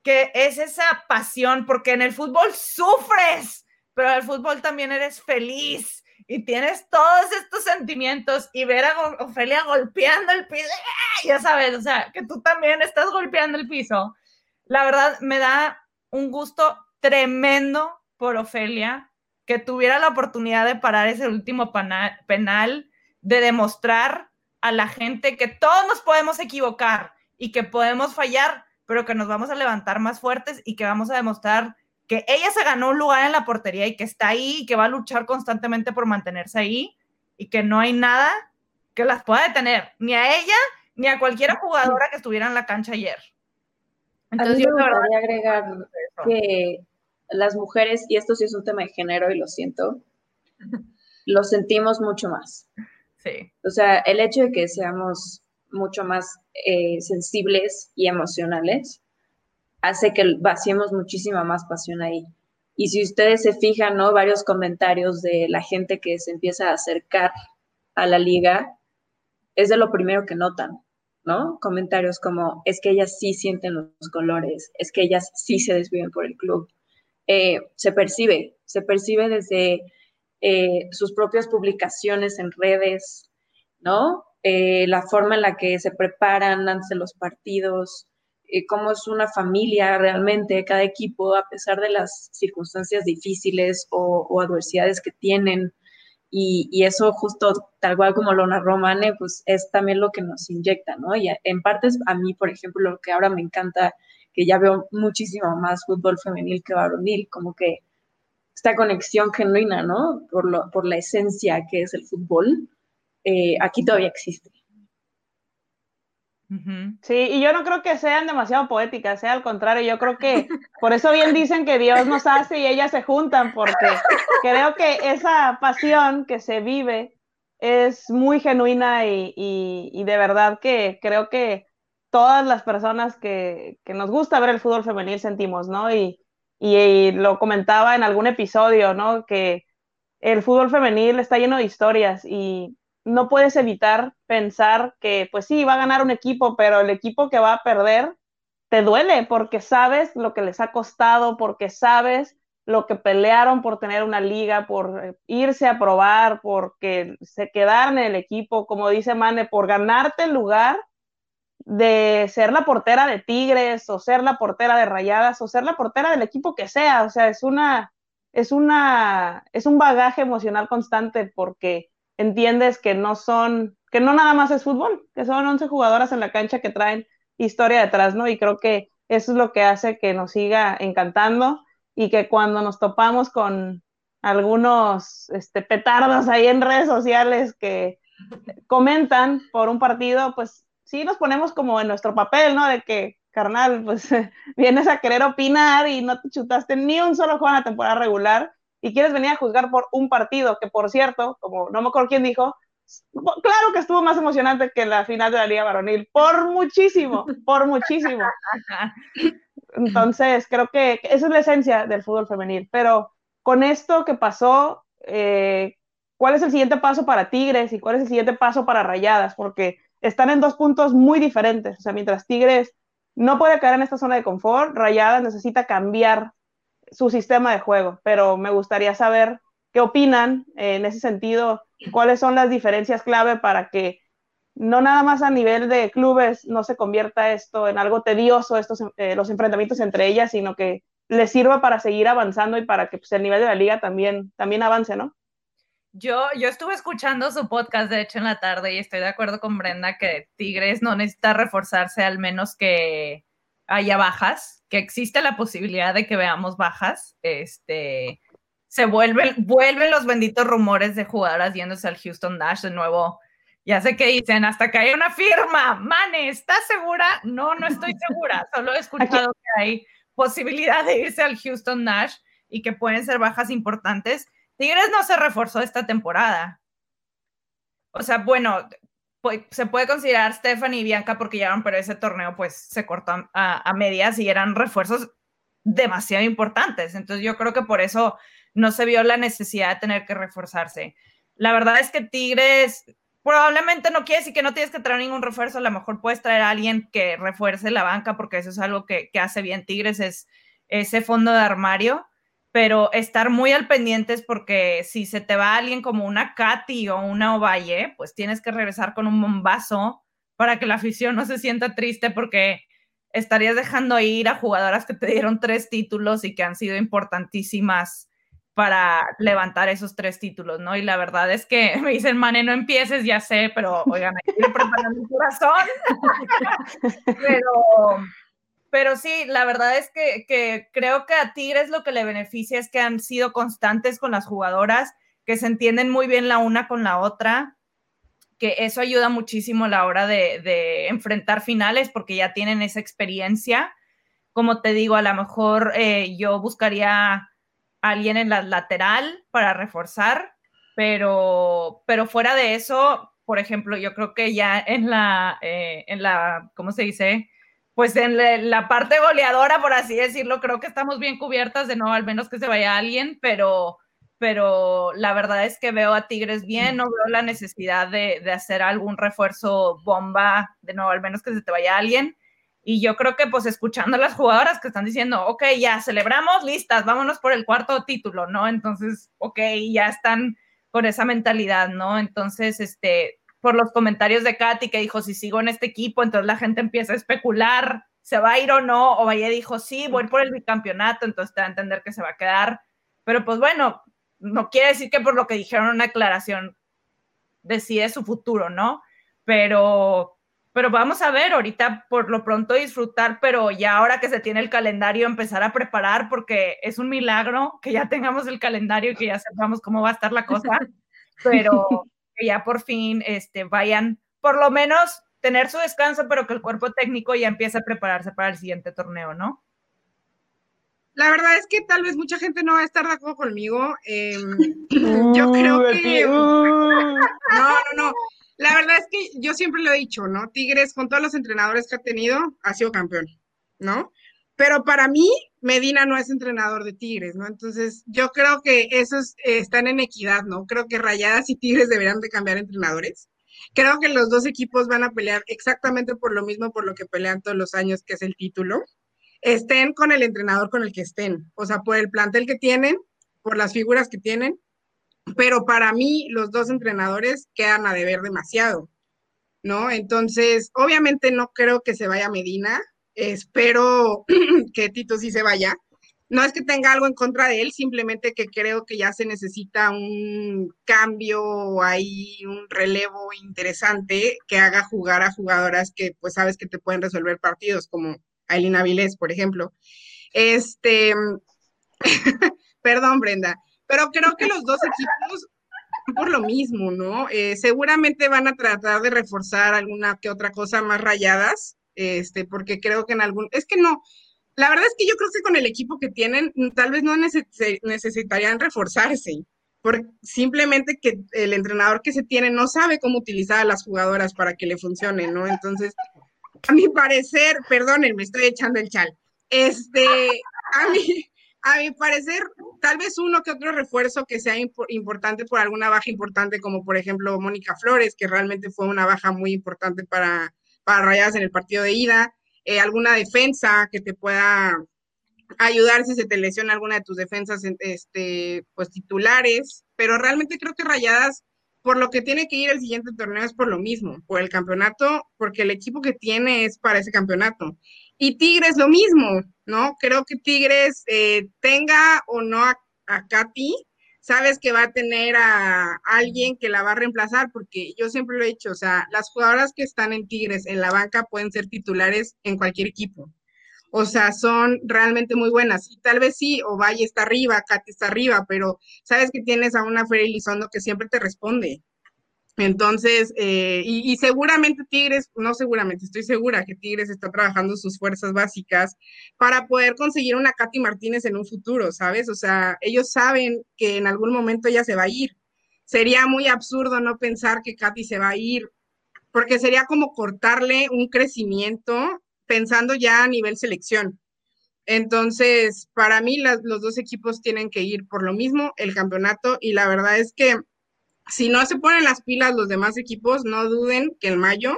que es esa pasión, porque en el fútbol sufres, pero en el fútbol también eres feliz y tienes todos estos sentimientos y ver a Ofelia golpeando el piso, ya sabes, o sea, que tú también estás golpeando el piso la verdad me da un gusto tremendo por Ofelia que tuviera la oportunidad de parar ese último penal, de demostrar a la gente que todos nos podemos equivocar y que podemos fallar, pero que nos vamos a levantar más fuertes y que vamos a demostrar que ella se ganó un lugar en la portería y que está ahí y que va a luchar constantemente por mantenerse ahí y que no hay nada que las pueda detener, ni a ella ni a cualquier jugadora que estuviera en la cancha ayer. Entonces, yo me gustaría agregar que las mujeres, y esto sí es un tema de género y lo siento, lo sentimos mucho más. Sí. O sea, el hecho de que seamos mucho más eh, sensibles y emocionales hace que vaciemos muchísima más pasión ahí. Y si ustedes se fijan, ¿no? Varios comentarios de la gente que se empieza a acercar a la liga, es de lo primero que notan, ¿no? Comentarios como, es que ellas sí sienten los colores, es que ellas sí se desviven por el club. Eh, se percibe, se percibe desde eh, sus propias publicaciones en redes, ¿no? Eh, la forma en la que se preparan antes de los partidos, cómo es una familia realmente, cada equipo, a pesar de las circunstancias difíciles o, adversidades que tienen. Y, eso justo tal cual como lo narró Mane, pues es también lo que nos inyecta, ¿no? Y en partes a mí, por ejemplo, lo que ahora me encanta, que ya veo muchísimo más fútbol femenil que varonil, como que esta conexión genuina, ¿no? Por, lo, por la esencia que es el fútbol, eh, aquí todavía existe. Sí, y yo no creo que sean demasiado poéticas, sea al contrario, yo creo que por eso bien dicen que Dios nos hace y ellas se juntan, porque creo que esa pasión que se vive es muy genuina y, de verdad que creo que todas las personas que, nos gusta ver el fútbol femenil sentimos, ¿no? Y, y lo comentaba en algún episodio, ¿no? Que el fútbol femenil está lleno de historias y no puedes evitar pensar que, pues sí, va a ganar un equipo, pero el equipo que va a perder te duele porque sabes lo que les ha costado, porque sabes lo que pelearon por tener una liga, por eh, irse a probar, porque se quedaron en el equipo, como dice Mane, por ganarte el lugar de ser la portera de Tigres o ser la portera de Rayadas o ser la portera del equipo que sea, o sea, es una es una es un bagaje emocional constante porque entiendes que no son, que no nada más es fútbol, que son 11 jugadoras en la cancha que traen historia detrás, ¿no? Y creo que eso es lo que hace que nos siga encantando y que cuando nos topamos con algunos este, petardos ahí en redes sociales que comentan por un partido, pues sí nos ponemos como en nuestro papel, ¿no? De que, carnal, pues [laughs] vienes a querer opinar y no te chutaste ni un solo juego en la temporada regular y quieres venir a juzgar por un partido que, por cierto, como no me acuerdo quién dijo, claro que estuvo más emocionante que la final de la Liga Varonil, por muchísimo, por muchísimo. [laughs] Entonces, creo que esa es la esencia del fútbol femenil. Pero con esto que pasó, eh, ¿cuál es el siguiente paso para Tigres y cuál es el siguiente paso para Rayadas? Porque están en dos puntos muy diferentes. O sea, mientras Tigres no puede caer en esta zona de confort, Rayadas necesita cambiar su sistema de juego, pero me gustaría saber qué opinan en ese sentido, cuáles son las diferencias clave para que no nada más a nivel de clubes no se convierta esto en algo tedioso, estos, eh, los enfrentamientos entre ellas, sino que les sirva para seguir avanzando y para que pues, el nivel de la liga también, también avance, ¿no? Yo, yo estuve escuchando su podcast, de hecho, en la tarde y estoy de acuerdo con Brenda que Tigres no necesita reforzarse al menos que haya bajas, que existe la posibilidad de que veamos bajas, este, se vuelven, vuelven los benditos rumores de jugadoras yéndose al Houston Dash de nuevo. Ya sé que dicen, hasta que hay una firma, Mane, ¿estás segura? No, no estoy segura, [laughs] solo he escuchado que hay posibilidad de irse al Houston Dash y que pueden ser bajas importantes. Tigres no se reforzó esta temporada. O sea, bueno, se puede considerar Stephanie y Bianca porque llegaron, pero ese torneo pues se cortó a, medias y eran refuerzos demasiado importantes. Entonces yo creo que por eso no se vio la necesidad de tener que reforzarse. La verdad es que Tigres probablemente no quiere decir que no tienes que traer ningún refuerzo, a lo mejor puedes traer a alguien que refuerce la banca porque eso es algo que, que hace bien Tigres, es ese fondo de armario pero estar muy al pendientes porque si se te va alguien como una Katy o una Ovalle, pues tienes que regresar con un bombazo para que la afición no se sienta triste porque estarías dejando ir a jugadoras que te dieron tres títulos y que han sido importantísimas para levantar esos tres títulos, ¿no? Y la verdad es que [laughs] me dicen, Mane, no empieces, ya sé, pero oigan, hay que preparar mi corazón. [laughs] pero, pero sí, la verdad es que, que creo que a Tigres lo que le beneficia es que han sido constantes con las jugadoras, que se entienden muy bien la una con la otra, que eso ayuda muchísimo a la hora de, enfrentar finales porque ya tienen esa experiencia. Como te digo, a lo mejor eh, yo buscaría alguien en la lateral para reforzar, pero, pero fuera de eso, por ejemplo, yo creo que ya en la, eh, en la, ¿cómo se dice? Pues en la, parte goleadora, por así decirlo, creo que estamos bien cubiertas de no, al menos que se vaya alguien, pero, pero la verdad es que veo a Tigres bien, no veo la necesidad de, de hacer algún refuerzo bomba, de nuevo, al menos que se te vaya alguien. Y yo creo que pues escuchando a las jugadoras que están diciendo, ok, ya celebramos, listas, vámonos por el cuarto título, ¿no? Entonces, ok, ya están con esa mentalidad, ¿no? Entonces, este, por los comentarios de Katy que dijo, si sigo en este equipo, entonces la gente empieza a especular, ¿se va a ir o no? O Valle dijo, sí, voy por el bicampeonato, entonces te va a entender que se va a quedar. Pero pues bueno, no quiere decir que por lo que dijeron una aclaración decide su futuro, ¿no? Pero pero vamos a ver, ahorita por lo pronto disfrutar, pero ya ahora que se tiene el calendario, empezar a preparar, porque es un milagro que ya tengamos el calendario y que ya sepamos cómo va a estar la cosa, [laughs] pero que ya por fin este, vayan, por lo menos tener su descanso, pero que el cuerpo técnico ya empiece a prepararse para el siguiente torneo, ¿no? La verdad es que tal vez mucha gente no va a estar de acuerdo conmigo. Em, [coughs] yo creo que... Uh. [laughs] No, no, no. La verdad es que yo siempre lo he dicho, ¿no? Tigres, con todos los entrenadores que ha tenido, ha sido campeón, ¿no? Pero para mí, Medina no es entrenador de Tigres, ¿no? Entonces, yo creo que esos eh, están en equidad, ¿no? Creo que Rayadas y Tigres deberían de cambiar entrenadores. Creo que los dos equipos van a pelear exactamente por lo mismo, por lo que pelean todos los años, que es el título. Estén con el entrenador con el que estén, o sea, por el plantel que tienen, por las figuras que tienen, pero para mí los dos entrenadores quedan a deber demasiado, ¿no? Entonces, obviamente no creo que se vaya Medina, espero [clears throat] que Tito sí se vaya. No es que tenga algo en contra de él, simplemente que creo que ya se necesita un cambio ahí, un relevo interesante que haga jugar a jugadoras que pues sabes que te pueden resolver partidos, como Ailina Vilés, por ejemplo. Este, [laughs] perdón, Brenda. Pero creo que los dos equipos por lo mismo, ¿no? Eh, seguramente van a tratar de reforzar alguna que otra cosa más rayadas, este, porque creo que en algún, es que no, la verdad es que yo creo que con el equipo que tienen, tal vez no necesitarían reforzarse, por simplemente que el entrenador que se tiene no sabe cómo utilizar a las jugadoras para que le funcione, ¿no? Entonces, a mi parecer, perdonen, me estoy echando el chal, este, a mí, a mi parecer, tal vez uno que otro refuerzo que sea importante por alguna baja importante, como por ejemplo Mónica Flores, que realmente fue una baja muy importante para, para Rayadas en el partido de ida, eh, alguna defensa que te pueda ayudar si se te lesiona alguna de tus defensas este, pues titulares, pero realmente creo que Rayadas por lo que tiene que ir el siguiente torneo es por lo mismo, por el campeonato, porque el equipo que tiene es para ese campeonato. Y Tigres lo mismo, ¿no? Creo que Tigres eh, tenga o no a, Katy, sabes que va a tener a alguien que la va a reemplazar, porque yo siempre lo he dicho, o sea, las jugadoras que están en Tigres en la banca pueden ser titulares en cualquier equipo. O sea, son realmente muy buenas. Y tal vez sí, o Valle está arriba, Katy está arriba, pero sabes que tienes a una Ferry Lizondo que siempre te responde. Entonces, eh, y, seguramente Tigres, no seguramente, estoy segura que Tigres está trabajando sus fuerzas básicas para poder conseguir una Katy Martínez en un futuro, ¿sabes? O sea, ellos saben que en algún momento ella se va a ir. Sería muy absurdo no pensar que Katy se va a ir, porque sería como cortarle un crecimiento pensando ya a nivel selección. Entonces, para mí los dos equipos tienen que ir por lo mismo, el campeonato, y la verdad es que si no se ponen las pilas los demás equipos, no duden que en mayo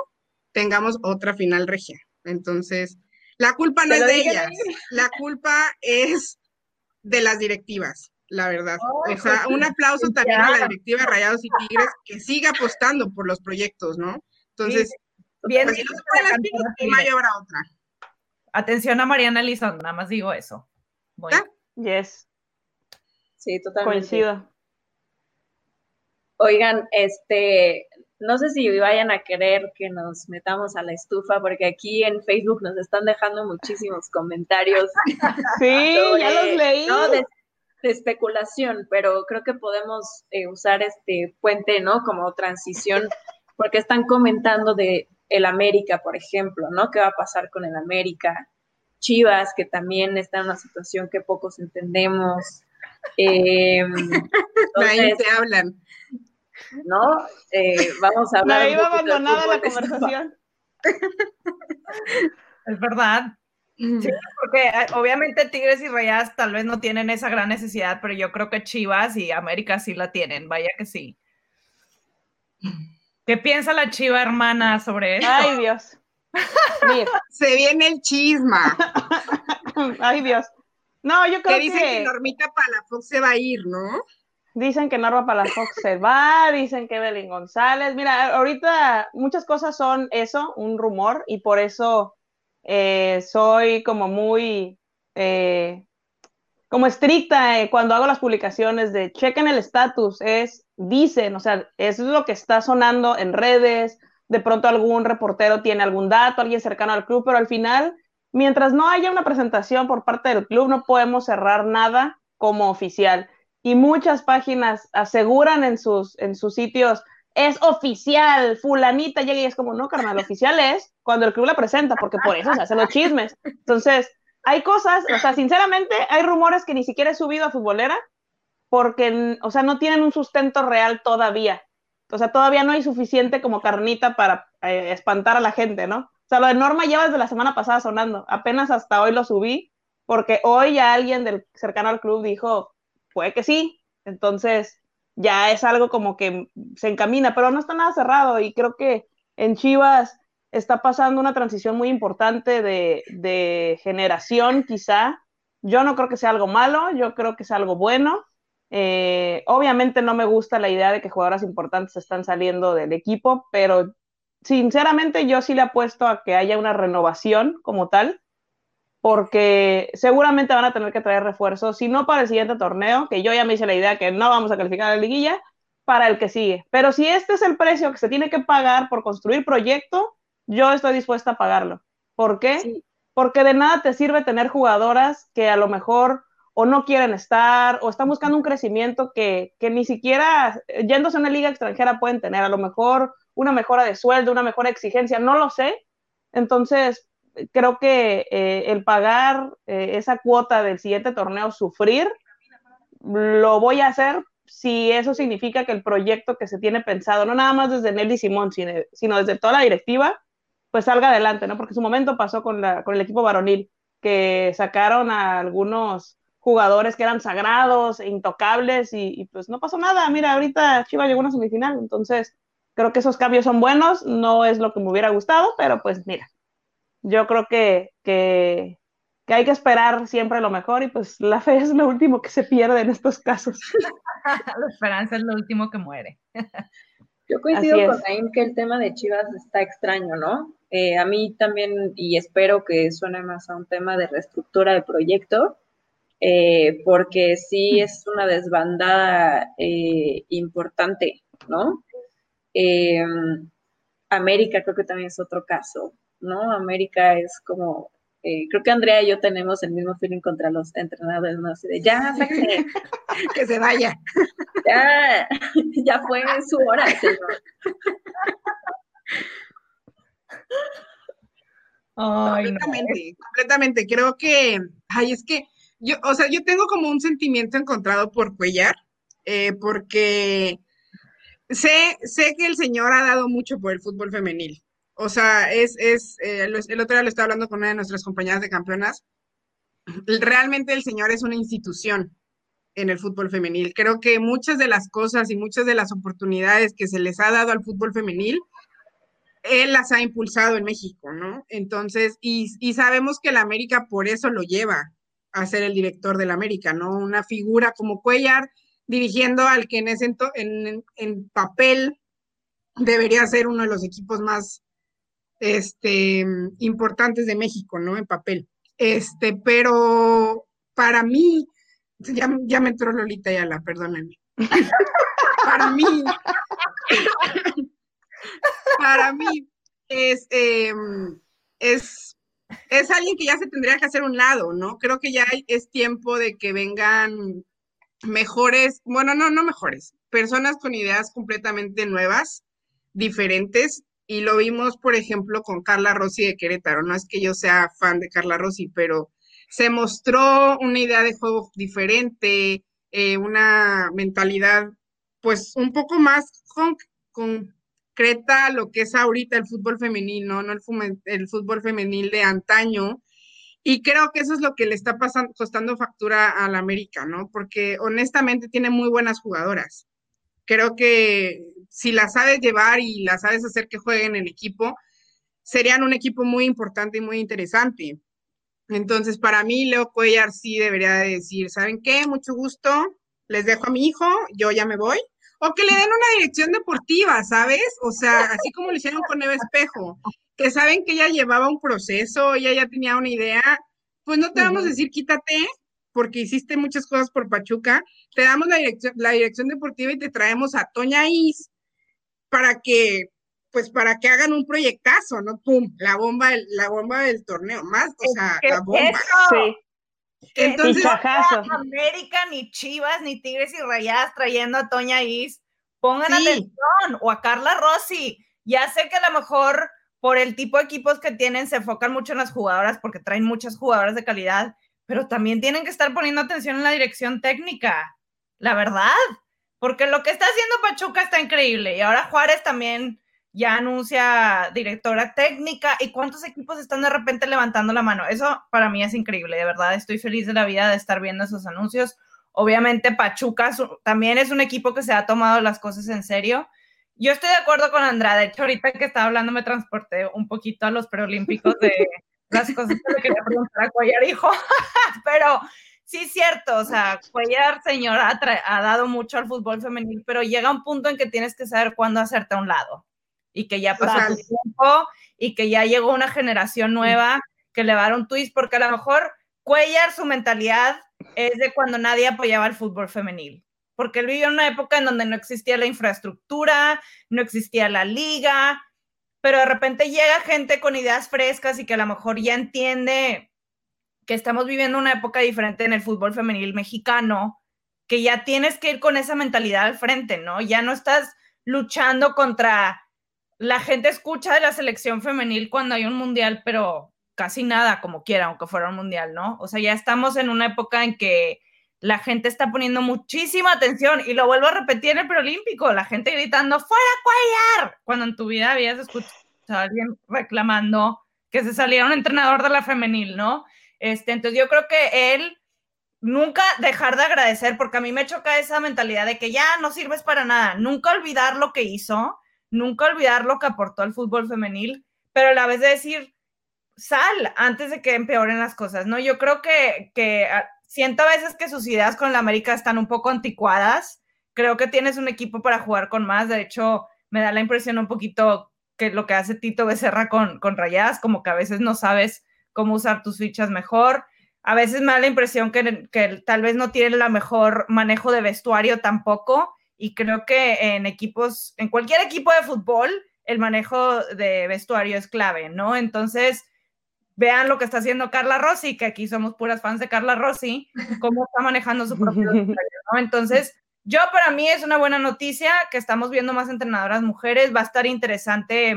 tengamos otra final regia. Entonces, la culpa no es de ellas, la culpa es de las directivas, la verdad. o sea, un aplauso también a la directiva de Rayados y Tigres que siga apostando por los proyectos, ¿no? Entonces, bien, pues, si no se ponen las pilas, en mayo habrá otra. Atención a Mariana Lizón, nada más digo eso. Voy. Yes. Sí, totalmente. Coincido. Oigan, este, no sé si vayan a querer que nos metamos a la estufa, porque aquí en Facebook nos están dejando muchísimos comentarios. [laughs] Sí, ya los leí. De, especulación, pero creo que podemos eh, usar este puente, ¿no? Como transición, porque están comentando de el América, por ejemplo, ¿no? ¿Qué va a pasar con el América? Chivas, que también está en una situación que pocos entendemos. [laughs] Eh, Ahí te hablan. ¿No? Eh, vamos a hablar. Me iba abandonada la conversación. es verdad. Mm. Sí, porque eh, obviamente Tigres y Rayas tal vez no tienen esa gran necesidad, pero yo creo que Chivas y América sí la tienen, vaya que sí. ¿Qué piensa la chiva hermana sobre esto? Ay, Dios. Se viene el chisma. Ay, Dios. No, yo creo que. dicen que Normita Palafox se va a ir, ¿no? Dicen que Norma Palafox se va, [laughs] dicen que Belín González. Mira, ahorita muchas cosas son eso, un rumor, y por eso eh, soy como muy, eh, como estricta eh, cuando hago las publicaciones de chequen el estatus, es, dicen, o sea, eso es lo que está sonando en redes, de pronto algún reportero tiene algún dato, alguien cercano al club, pero al final, mientras no haya una presentación por parte del club, no podemos cerrar nada como oficial y muchas páginas aseguran en sus, en sus sitios, es oficial, fulanita llega y es como, no, carnal, oficial es cuando el club la presenta, porque por eso se hacen los chismes. Entonces, hay cosas, o sea, sinceramente, hay rumores que ni siquiera he subido a futbolera, porque, o sea, no tienen un sustento real todavía. O sea, todavía no hay suficiente como carnita para eh, espantar a la gente, ¿no? O sea, lo de Norma lleva desde la semana pasada sonando. Apenas hasta hoy lo subí, porque hoy ya alguien del cercano al club dijo, puede que sí. Entonces, ya es algo como que se encamina, pero no está nada cerrado y creo que en Chivas está pasando una transición muy importante de, generación, quizá. Yo no creo que sea algo malo, yo creo que es algo bueno. Eh, obviamente no me gusta la idea de que jugadoras importantes están saliendo del equipo, pero sinceramente yo sí le apuesto a que haya una renovación como tal porque seguramente van a tener que traer refuerzos, si no para el siguiente torneo, que yo ya me hice la idea que no vamos a calificar a la liguilla, para el que sigue. Pero si este es el precio que se tiene que pagar por construir proyecto, yo estoy dispuesta a pagarlo. ¿Por qué? Porque de nada te sirve tener jugadoras que a lo mejor o no quieren estar o están buscando un crecimiento que, que ni siquiera yéndose a una liga extranjera pueden tener. A lo mejor una mejora de sueldo, una mejor exigencia, no lo sé. Entonces, creo que eh, el pagar eh, esa cuota del siguiente torneo, sufrir, lo voy a hacer si eso significa que el proyecto que se tiene pensado, no nada más desde Nelly Simón, sino, desde toda la directiva, pues salga adelante, ¿no? Porque su momento pasó con, la, con el equipo varonil, que sacaron a algunos jugadores que eran sagrados, e intocables, y, y, pues no pasó nada. Mira, ahorita Chivas llegó a una semifinal, entonces creo que esos cambios son buenos, no es lo que me hubiera gustado, pero pues mira, yo creo que, que, hay que esperar siempre lo mejor y pues la fe es lo último que se pierde en estos casos. [laughs] la esperanza es lo último que muere. Yo coincido con Naim que el tema de Chivas está extraño, ¿no? Eh, a mí también, y espero que suene más a un tema de reestructura de proyecto, eh, porque sí mm. es una desbandada eh, importante, ¿no? América creo que también es otro caso. ¿No? América es como, eh, creo que Andrea y yo tenemos el mismo feeling contra los entrenadores, ¿no? Así de, ya, [laughs] que se vaya. [laughs] Ya, [laughs] ya fue su hora, completamente, completamente. Creo que, ay, es que yo, o sea, yo tengo como un sentimiento encontrado por Cuellar, eh, porque sé, sé que el señor ha dado mucho por el fútbol femenil. O sea, es, es eh, el otro día lo estaba hablando con una de nuestras compañeras de campeonas. Realmente el señor es una institución en el fútbol femenil. Creo que muchas de las cosas y muchas de las oportunidades que se les ha dado al fútbol femenil, él las ha impulsado en México, ¿no? Entonces, y, y sabemos que el América por eso lo lleva a ser el director del América, ¿no? Una figura como Cuellar dirigiendo al que en, ese en, en papel debería ser uno de los equipos más este, importantes de México, ¿no? En papel. Este, pero para mí, Ya, ya me entró Lolita la perdónenme. [laughs] para mí, para mí, es, em, es, es alguien que ya se tendría que hacer un lado, ¿no? Creo que ya es tiempo de que vengan mejores, bueno, no, no mejores, personas con ideas completamente nuevas, diferentes, y lo vimos, por ejemplo, con Carla Rossi de Querétaro. No es que yo sea fan de Carla Rossi, pero se mostró una idea de juego diferente, eh, una mentalidad, pues, un poco más concreta a lo que es ahorita el fútbol femenino, no el, el fútbol femenil de antaño. Y creo que eso es lo que le está pasando, costando factura a la América, ¿no? Porque honestamente tiene muy buenas jugadoras. Creo que si las sabes llevar y las sabes hacer que jueguen en equipo, serían un equipo muy importante y muy interesante. Entonces, para mí, Leo Cuellar sí debería decir, ¿saben qué? Mucho gusto, les dejo a mi hijo, yo ya me voy. O que le den una dirección deportiva, ¿sabes? O sea, así como lo hicieron con Eva Espejo, que saben que ella llevaba un proceso, ella ya tenía una idea, pues no te vamos a decir quítate, porque hiciste muchas cosas por Pachuca, te damos la dirección, la dirección deportiva y te traemos a Toña Is para que, pues para que hagan un proyectazo, ¿no? ¡Pum! La bomba, la bomba del torneo, más, o sea, la bomba. Sí. Entonces, ni América, ni Chivas, ni Tigres y Rayadas trayendo a Toña Is, pongan atención, o a Carla Rossi. Ya sé que a lo mejor por el tipo de equipos que tienen se enfocan mucho en las jugadoras porque traen muchas jugadoras de calidad, pero también tienen que estar poniendo atención en la dirección técnica, la verdad, porque lo que está haciendo Pachuca está increíble y ahora Juárez también ya anuncia directora técnica y cuántos equipos están de repente levantando la mano. Eso para mí es increíble, de verdad estoy feliz de la vida de estar viendo esos anuncios. Obviamente Pachuca también es un equipo que se ha tomado las cosas en serio. Yo estoy de acuerdo con Andrade, de hecho ahorita que estaba hablando me transporté un poquito a los preolímpicos de, [laughs] las cosas que le quería preguntar a Cuellar, hijo, [laughs] pero sí es cierto, o sea, Cuellar, señora, ha, dado mucho al fútbol femenil, pero llega un punto en que tienes que saber cuándo hacerte a un lado y que ya pasó el tiempo y que ya llegó una generación nueva que le va a dar un twist, porque a lo mejor Cuellar, su mentalidad es de cuando nadie apoyaba el fútbol femenil, porque él vivió en una época en donde no existía la infraestructura, no existía la liga, pero de repente llega gente con ideas frescas y que a lo mejor ya entiende que estamos viviendo una época diferente en el fútbol femenil mexicano, que ya tienes que ir con esa mentalidad al frente, ¿no? Ya no estás luchando contra la gente escucha de la selección femenil cuando hay un mundial, pero casi nada como quiera, aunque fuera un mundial, ¿no? O sea, ya estamos en una época en que la gente está poniendo muchísima atención y lo vuelvo a repetir en el preolímpico, la gente gritando fuera Cuellar, cuando en tu vida habías escuchado a alguien reclamando que se saliera un entrenador de la femenil, ¿no? Este, entonces yo creo que él nunca dejar de agradecer, porque a mí me choca esa mentalidad de que ya no sirves para nada, nunca olvidar lo que hizo, nunca olvidar lo que aportó al fútbol femenil, pero a la vez de decir, sal antes de que empeoren las cosas, ¿no? Yo creo que, que ah, siento a veces que sus ideas con la América están un poco anticuadas. Creo que tienes un equipo para jugar con más. De hecho, me da la impresión un poquito que lo que hace Tito Becerra con, con Rayadas, como que a veces no sabes cómo usar tus fichas mejor. A veces me da la impresión que, que tal vez no tiene el mejor manejo de vestuario tampoco. Y creo que en equipos, en cualquier equipo de fútbol, el manejo de vestuario es clave, ¿no? Entonces, vean lo que está haciendo Carla Rossi, que aquí somos puras fans de Carla Rossi, cómo está manejando su propio [laughs] ¿no? Entonces, yo para mí es una buena noticia que estamos viendo más entrenadoras mujeres, va a estar interesante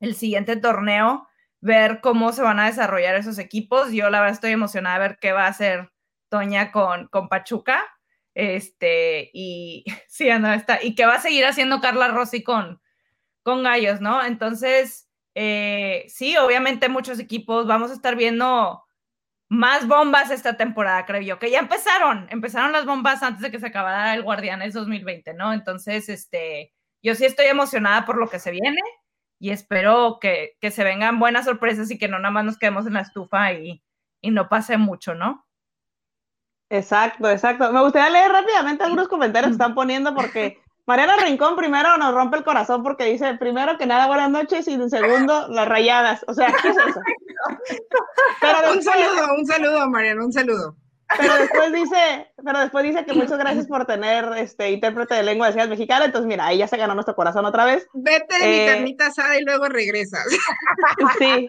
el siguiente torneo, ver cómo se van a desarrollar esos equipos. Yo la verdad estoy emocionada de ver qué va a hacer Toña con, con Pachuca. Este, y [laughs] sí, no está, y qué va a seguir haciendo Carla Rossi con, con Gallos, ¿no? Entonces, eh, sí, obviamente muchos equipos vamos a estar viendo más bombas esta temporada, creo yo, que ya empezaron, empezaron las bombas antes de que se acabara el Guardianes 2020, ¿no? Entonces, este, yo sí estoy emocionada por lo que se viene y espero que, que se vengan buenas sorpresas y que no nada más nos quedemos en la estufa y, y no pase mucho, ¿no? Exacto, exacto. Me gustaría leer rápidamente algunos comentarios que están poniendo porque [laughs] Mariana Rincón primero nos rompe el corazón porque dice, primero que nada, buenas noches, y en segundo, las rayadas. O sea, ¿qué es eso? [laughs] un saludo, un saludo, Mariana, un saludo. Pero después dice, pero después dice que muchas gracias por tener este intérprete de lengua de señas mexicana, entonces mira, ahí ya se ganó nuestro corazón otra vez. Vete de mi eh, carnita asada y luego regresas. [laughs] Sí.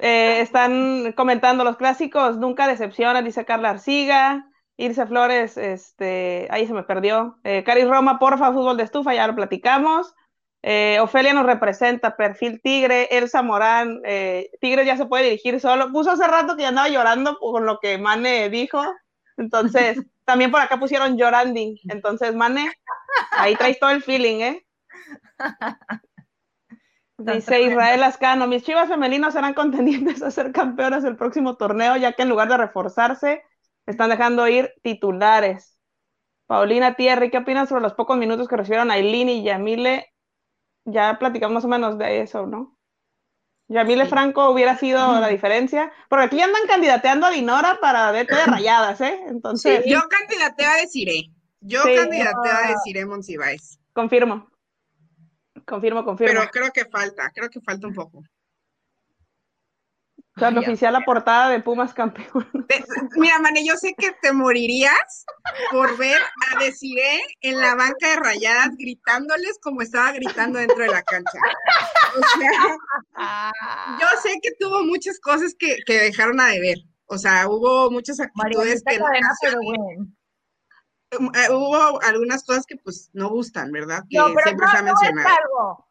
Eh, están comentando los clásicos, nunca decepcionan, dice Carla Arciga. Irse Flores, este, ahí se me perdió. Eh, Cari Roma, porfa, fútbol de estufa, ya lo platicamos. Eh, Ofelia nos representa, perfil Tigre, Elsa Morán, eh, Tigre ya se puede dirigir solo. Puso hace rato que ya andaba llorando con lo que Mane dijo. Entonces, [laughs] también por acá pusieron llorandi. Entonces, Mane, ahí traes todo el feeling, ¿eh? [laughs] Dice Israel Ascano, mis chivas femeninos serán contendientes a ser campeonas del próximo torneo, ya que en lugar de reforzarse, están dejando ir titulares. Paulina Thierry, ¿qué opinas sobre los pocos minutos que recibieron Aileen y Yamile ya platicamos más o menos de eso, ¿no? Yamile Franco hubiera sido la diferencia, porque aquí andan candidateando a Dinora para DT de rayadas, ¿eh? Entonces. yo candidateo a Deciré. Yo candidateo a Deciré Monsiváis. Confirmo. Confirmo, confirmo. Pero creo que falta, creo que falta un poco. O sea, oficial la portada de Pumas campeón. [laughs] mira, Mane, yo sé que te morirías por ver a Desiree en la banca de rayadas gritándoles como estaba gritando dentro de la cancha. O sea, yo sé que tuvo muchas cosas que, dejaron a deber. O sea, hubo muchas actitudes que eh, hubo algunas cosas que pues no gustan, ¿verdad? Que siempre se ha mencionado.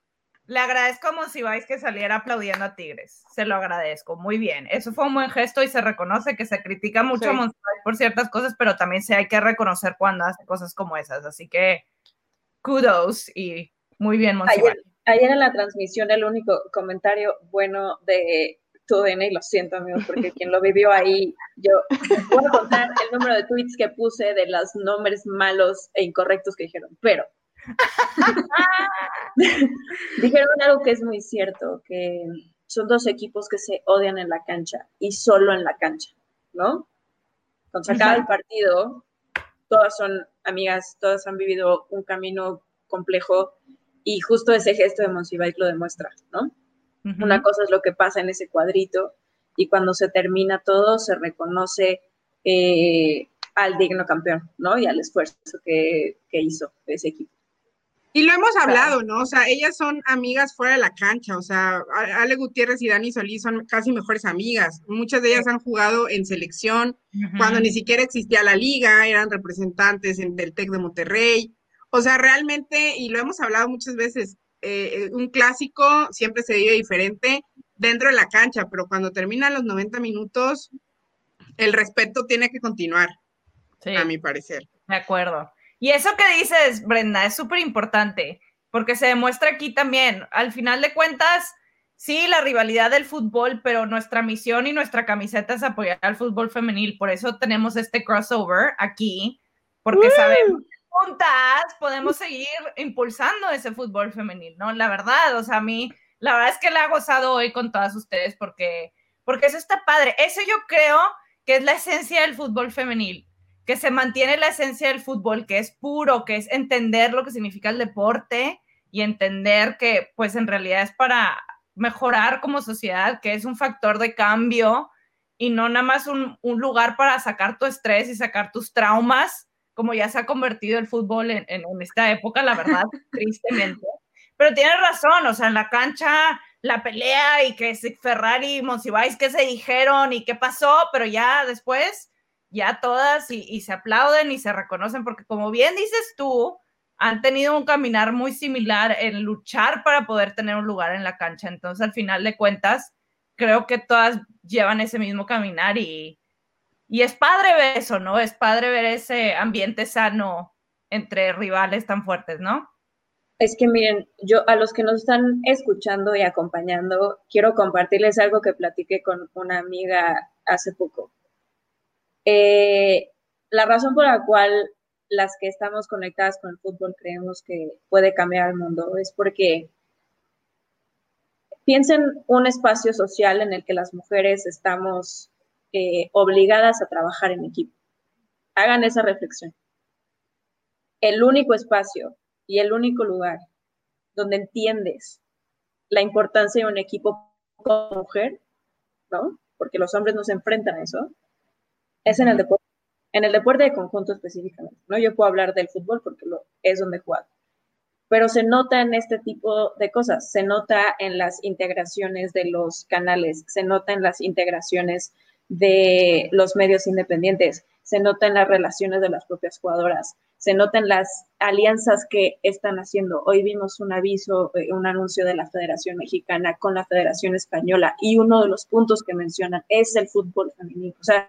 Le agradezco a vais que saliera aplaudiendo a Tigres. Se lo agradezco. Muy bien. Eso fue un buen gesto y se reconoce que se critica mucho a por ciertas cosas, pero también se hay que reconocer cuando hace cosas como esas. Así que kudos y muy bien, Monsiváis. Ayer, en la transmisión el único comentario bueno de tu y lo siento amigos, porque [laughs] quien lo vivió ahí, yo voy a contar el número de tweets que puse de los nombres malos e incorrectos que dijeron, pero [laughs] Dijeron algo que es muy cierto, que son dos equipos que se odian en la cancha y solo en la cancha, ¿no? Cuando se acaba el partido, todas son amigas, todas han vivido un camino complejo y justo ese gesto de Monsiváis lo demuestra, ¿no? Una cosa es lo que pasa en ese cuadrito y cuando se termina todo se reconoce eh, al digno campeón, ¿no? Y al esfuerzo que hizo ese equipo. Y lo hemos hablado, ¿no? O sea, ellas son amigas fuera de la cancha, o sea, Ale Gutiérrez y Dani Solís son casi mejores amigas. Muchas de ellas han jugado en selección cuando ni siquiera existía la liga, eran representantes en, del TEC de Monterrey. O sea, realmente, y lo hemos hablado muchas veces, eh, un clásico siempre se vive diferente dentro de la cancha, pero cuando terminan los 90 minutos, el respeto tiene que continuar, a mi parecer. De acuerdo. Y eso que dices, Brenda, es súper importante, porque se demuestra aquí también, al final de cuentas, sí, la rivalidad del fútbol, pero nuestra misión y nuestra camiseta es apoyar al fútbol femenil, por eso tenemos este crossover aquí, porque sabemos que juntas podemos seguir impulsando ese fútbol femenil, ¿no? La verdad, o sea, a mí, la verdad es que la he gozado hoy con todas ustedes porque, porque eso está padre. Eso yo creo que es la esencia del fútbol femenil que se mantiene la esencia del fútbol, que es puro, que es entender lo que significa el deporte y entender que pues en realidad es para mejorar como sociedad, que es un factor de cambio y no nada más un, lugar para sacar tu estrés y sacar tus traumas, como ya se ha convertido el fútbol en, esta época, la verdad, [laughs] tristemente. Pero tienes razón, o sea, en la cancha, la pelea y que Ferrari y Monsiváis, qué se dijeron y qué pasó, pero ya después ya todas y, se aplauden y se reconocen, porque como bien dices tú, han tenido un caminar muy similar en luchar para poder tener un lugar en la cancha. Entonces, al final de cuentas, creo que todas llevan ese mismo caminar y, y es padre ver eso, ¿no? Es padre ver ese ambiente sano entre rivales tan fuertes, ¿no? Es que miren, yo a los que nos están escuchando y acompañando, quiero compartirles algo que platiqué con una amiga hace poco. Eh, la razón por la cual las que estamos conectadas con el fútbol creemos que puede cambiar el mundo es porque piensen un espacio social en el que las mujeres estamos eh, obligadas a trabajar en equipo. Hagan esa reflexión. El único espacio y el único lugar donde entiendes la importancia de un equipo como mujer, ¿no? Porque los hombres no se enfrentan a eso, es en el deporte, en el deporte de conjunto específicamente, ¿no? Yo puedo hablar del fútbol porque lo, es donde he jugado. Pero se nota en este tipo de cosas, se nota en las integraciones de los canales, se nota en las integraciones de los medios independientes, se nota en las relaciones de las propias jugadoras, se notan las alianzas que están haciendo. Hoy vimos un aviso, eh, un anuncio de la Federación Mexicana con la Federación Española y uno de los puntos que mencionan es el fútbol femenino. O sea,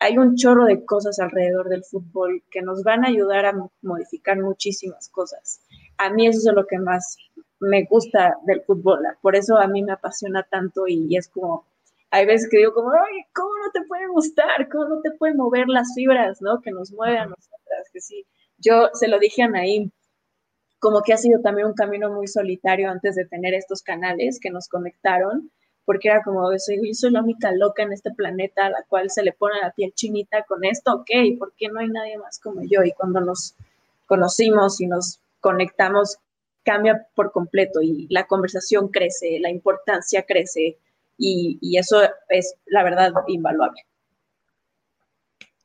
hay un chorro de cosas alrededor del fútbol que nos van a ayudar a modificar muchísimas cosas. A mí eso es lo que más me gusta del fútbol, por eso a mí me apasiona tanto y, es como, hay veces que digo como, ay, ¿cómo no te puede gustar? ¿Cómo no te puede mover las fibras, ¿no? Que nos mueven a nosotras, que sí. Yo se lo dije a Naim, como que ha sido también un camino muy solitario antes de tener estos canales que nos conectaron, porque era como, yo soy la única loca en este planeta a la cual se le pone la piel chinita con esto, ok, ¿por qué no hay nadie más como yo? Y cuando nos conocimos y nos conectamos, cambia por completo y la conversación crece, la importancia crece y, eso es, la verdad, invaluable.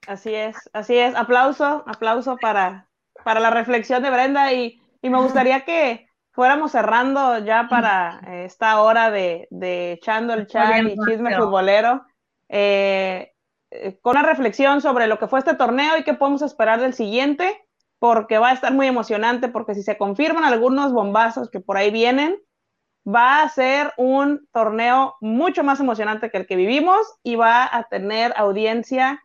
Así es, así es. Aplauso, aplauso para, para la reflexión de Brenda y me gustaría que fuéramos cerrando ya para esta hora de, de echando el chat y chisme futbolero, eh, eh, con una reflexión sobre lo que fue este torneo y qué podemos esperar del siguiente, porque va a estar muy emocionante, porque si se confirman algunos bombazos que por ahí vienen, va a ser un torneo mucho más emocionante que el que vivimos y va a tener audiencia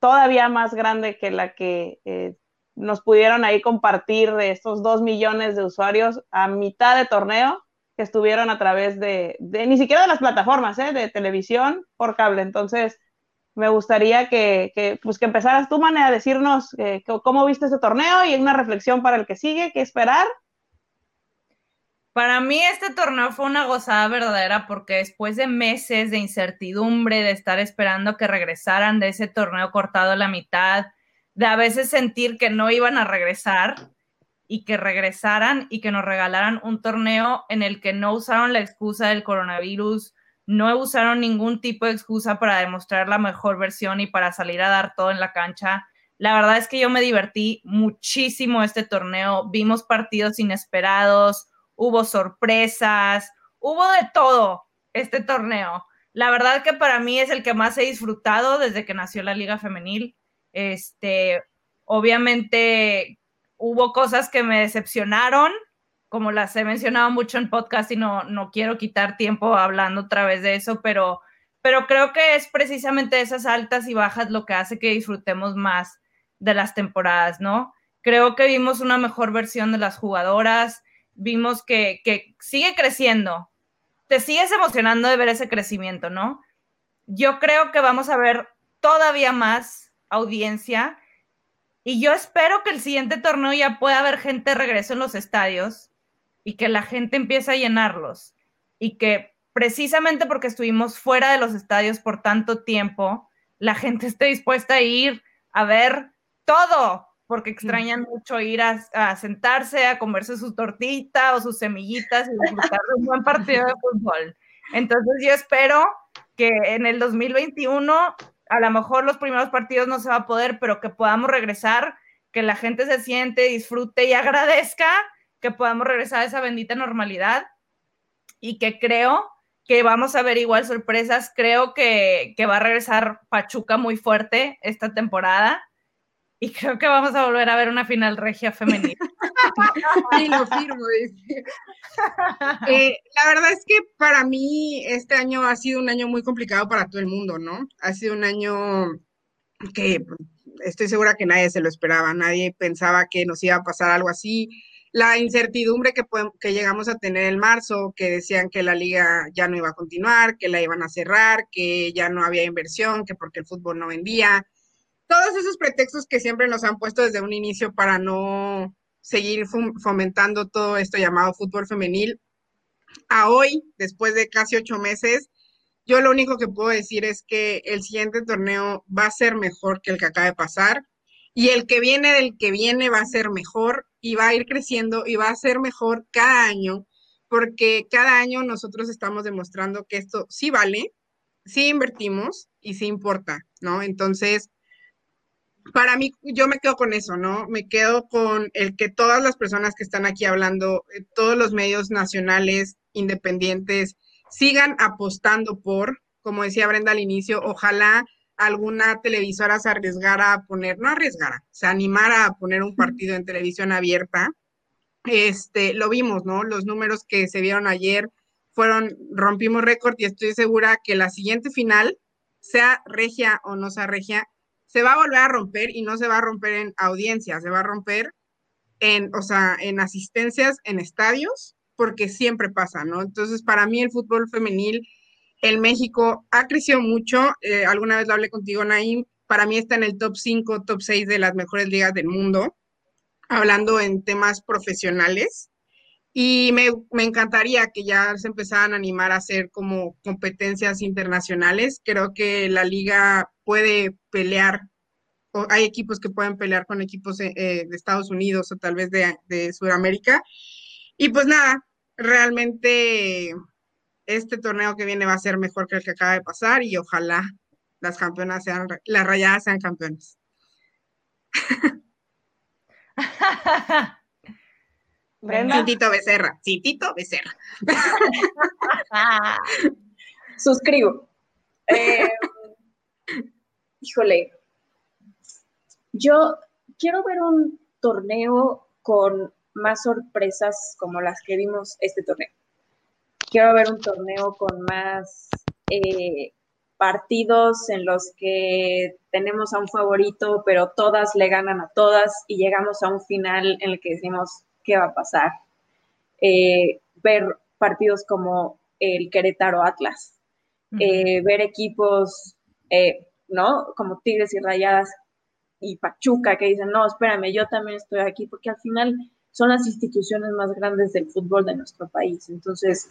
todavía más grande que la que eh, nos pudieron ahí compartir de estos dos millones de usuarios a mitad de torneo que estuvieron a través de, ni siquiera de las plataformas, ¿eh? de televisión por cable. Entonces, me gustaría que, que, pues, que empezaras tú, manera a decirnos eh, cómo viste este torneo y una reflexión para el que sigue, qué esperar. Para mí este torneo fue una gozada verdadera porque después de meses de incertidumbre, de estar esperando que regresaran de ese torneo cortado a la mitad, de a veces sentir que no iban a regresar y que regresaran y que nos regalaran un torneo en el que no usaron la excusa del coronavirus, no usaron ningún tipo de excusa para demostrar la mejor versión y para salir a dar todo en la cancha. La verdad es que yo me divertí muchísimo este torneo, vimos partidos inesperados, hubo sorpresas, hubo de todo este torneo. La verdad que para mí es el que más he disfrutado desde que nació la Liga Femenil. Este, obviamente hubo cosas que me decepcionaron, como las he mencionado mucho en podcast y no, no quiero quitar tiempo hablando otra vez de eso, pero, pero creo que es precisamente esas altas y bajas lo que hace que disfrutemos más de las temporadas, ¿no? Creo que vimos una mejor versión de las jugadoras, vimos que, sigue creciendo. Te sigues emocionando de ver ese crecimiento, ¿no? Yo creo que vamos a ver todavía más audiencia. Y yo espero que el siguiente torneo ya pueda haber gente de regreso en los estadios y que la gente empiece a llenarlos. Y que precisamente porque estuvimos fuera de los estadios por tanto tiempo, la gente [laughs] esté dispuesta a ir a ver todo, porque extrañan mucho ir a, sentarse, a comerse su tortita o sus semillitas y disfrutar de un buen partido de fútbol. Entonces yo espero que en el 2021, a lo mejor los primeros partidos no se va a poder, pero que podamos regresar, que la gente se siente, disfrute y agradezca que podamos regresar a esa bendita normalidad y que creo que vamos a ver igual sorpresas. Creo que, que va a regresar Pachuca muy fuerte esta temporada y creo que vamos a volver a ver una final regia femenina. [laughs] Sí, lo firmo. [laughs] Eh, la verdad es que para mí este año ha sido un año muy complicado para todo el mundo, ¿no? Ha sido un año que estoy segura que nadie se lo esperaba, nadie pensaba que nos iba a pasar algo así. La incertidumbre que, que llegamos a tener en marzo, que decían que la liga ya no iba a continuar, que la iban a cerrar, que ya no había inversión, que porque el fútbol no vendía todos esos pretextos que siempre nos han puesto desde un inicio para no seguir fomentando todo esto llamado fútbol femenil, a hoy, después de casi ocho meses, yo lo único que puedo decir es que el siguiente torneo va a ser mejor que el que acaba de pasar y el que viene del que viene va a ser mejor y va a ir creciendo y va a ser mejor cada año porque cada año nosotros estamos demostrando que esto sí vale, sí invertimos y sí importa, ¿no? Entonces, para mí, yo me quedo con eso, ¿no? Me quedo con el que todas las personas que están aquí hablando, eh, todos los medios nacionales, independientes, sigan apostando por, como decía Brenda al inicio, ojalá alguna televisora se arriesgara a poner, no arriesgara, se animara a poner un partido en televisión abierta. Este, lo vimos, ¿no? Los números que se vieron ayer fueron, rompimos récord y estoy segura que la siguiente final, sea regia o no sea regia, se va a volver a romper y no se va a romper en audiencia, se va a romper en, o sea, en asistencias en estadios, porque siempre pasa, ¿no? Entonces, para mí el fútbol femenil en México ha crecido mucho. Eh, alguna vez lo hablé contigo, Naim. Para mí está en el top 5, top 6 de las mejores ligas del mundo, hablando en temas profesionales. Y me, me, encantaría que ya se empezaran a animar a hacer como competencias internacionales. Creo que la liga puede pelear, o hay equipos que pueden pelear con equipos eh, eh, de Estados Unidos o tal vez de, de Sudamérica. Y pues nada, realmente este torneo que viene va a ser mejor que el que acaba de pasar y ojalá las campeonas sean, las rayadas sean campeones. [laughs] Brenda. Tito Becerra, sí, Tito Becerra. [laughs] Suscribo. Eh, híjole, yo quiero ver un torneo con más sorpresas como las que vimos este torneo. Quiero ver un torneo con más eh, partidos en los que tenemos a un favorito, pero todas le ganan a todas y llegamos a un final en el que decimos, qué va a pasar. Eh, ver partidos como el Querétaro Atlas, eh, ver equipos, eh, ¿no? Como Tigres y Rayadas y Pachuca que dicen, no, espérame, yo también estoy aquí, porque al final son las instituciones más grandes del fútbol de nuestro país. Entonces,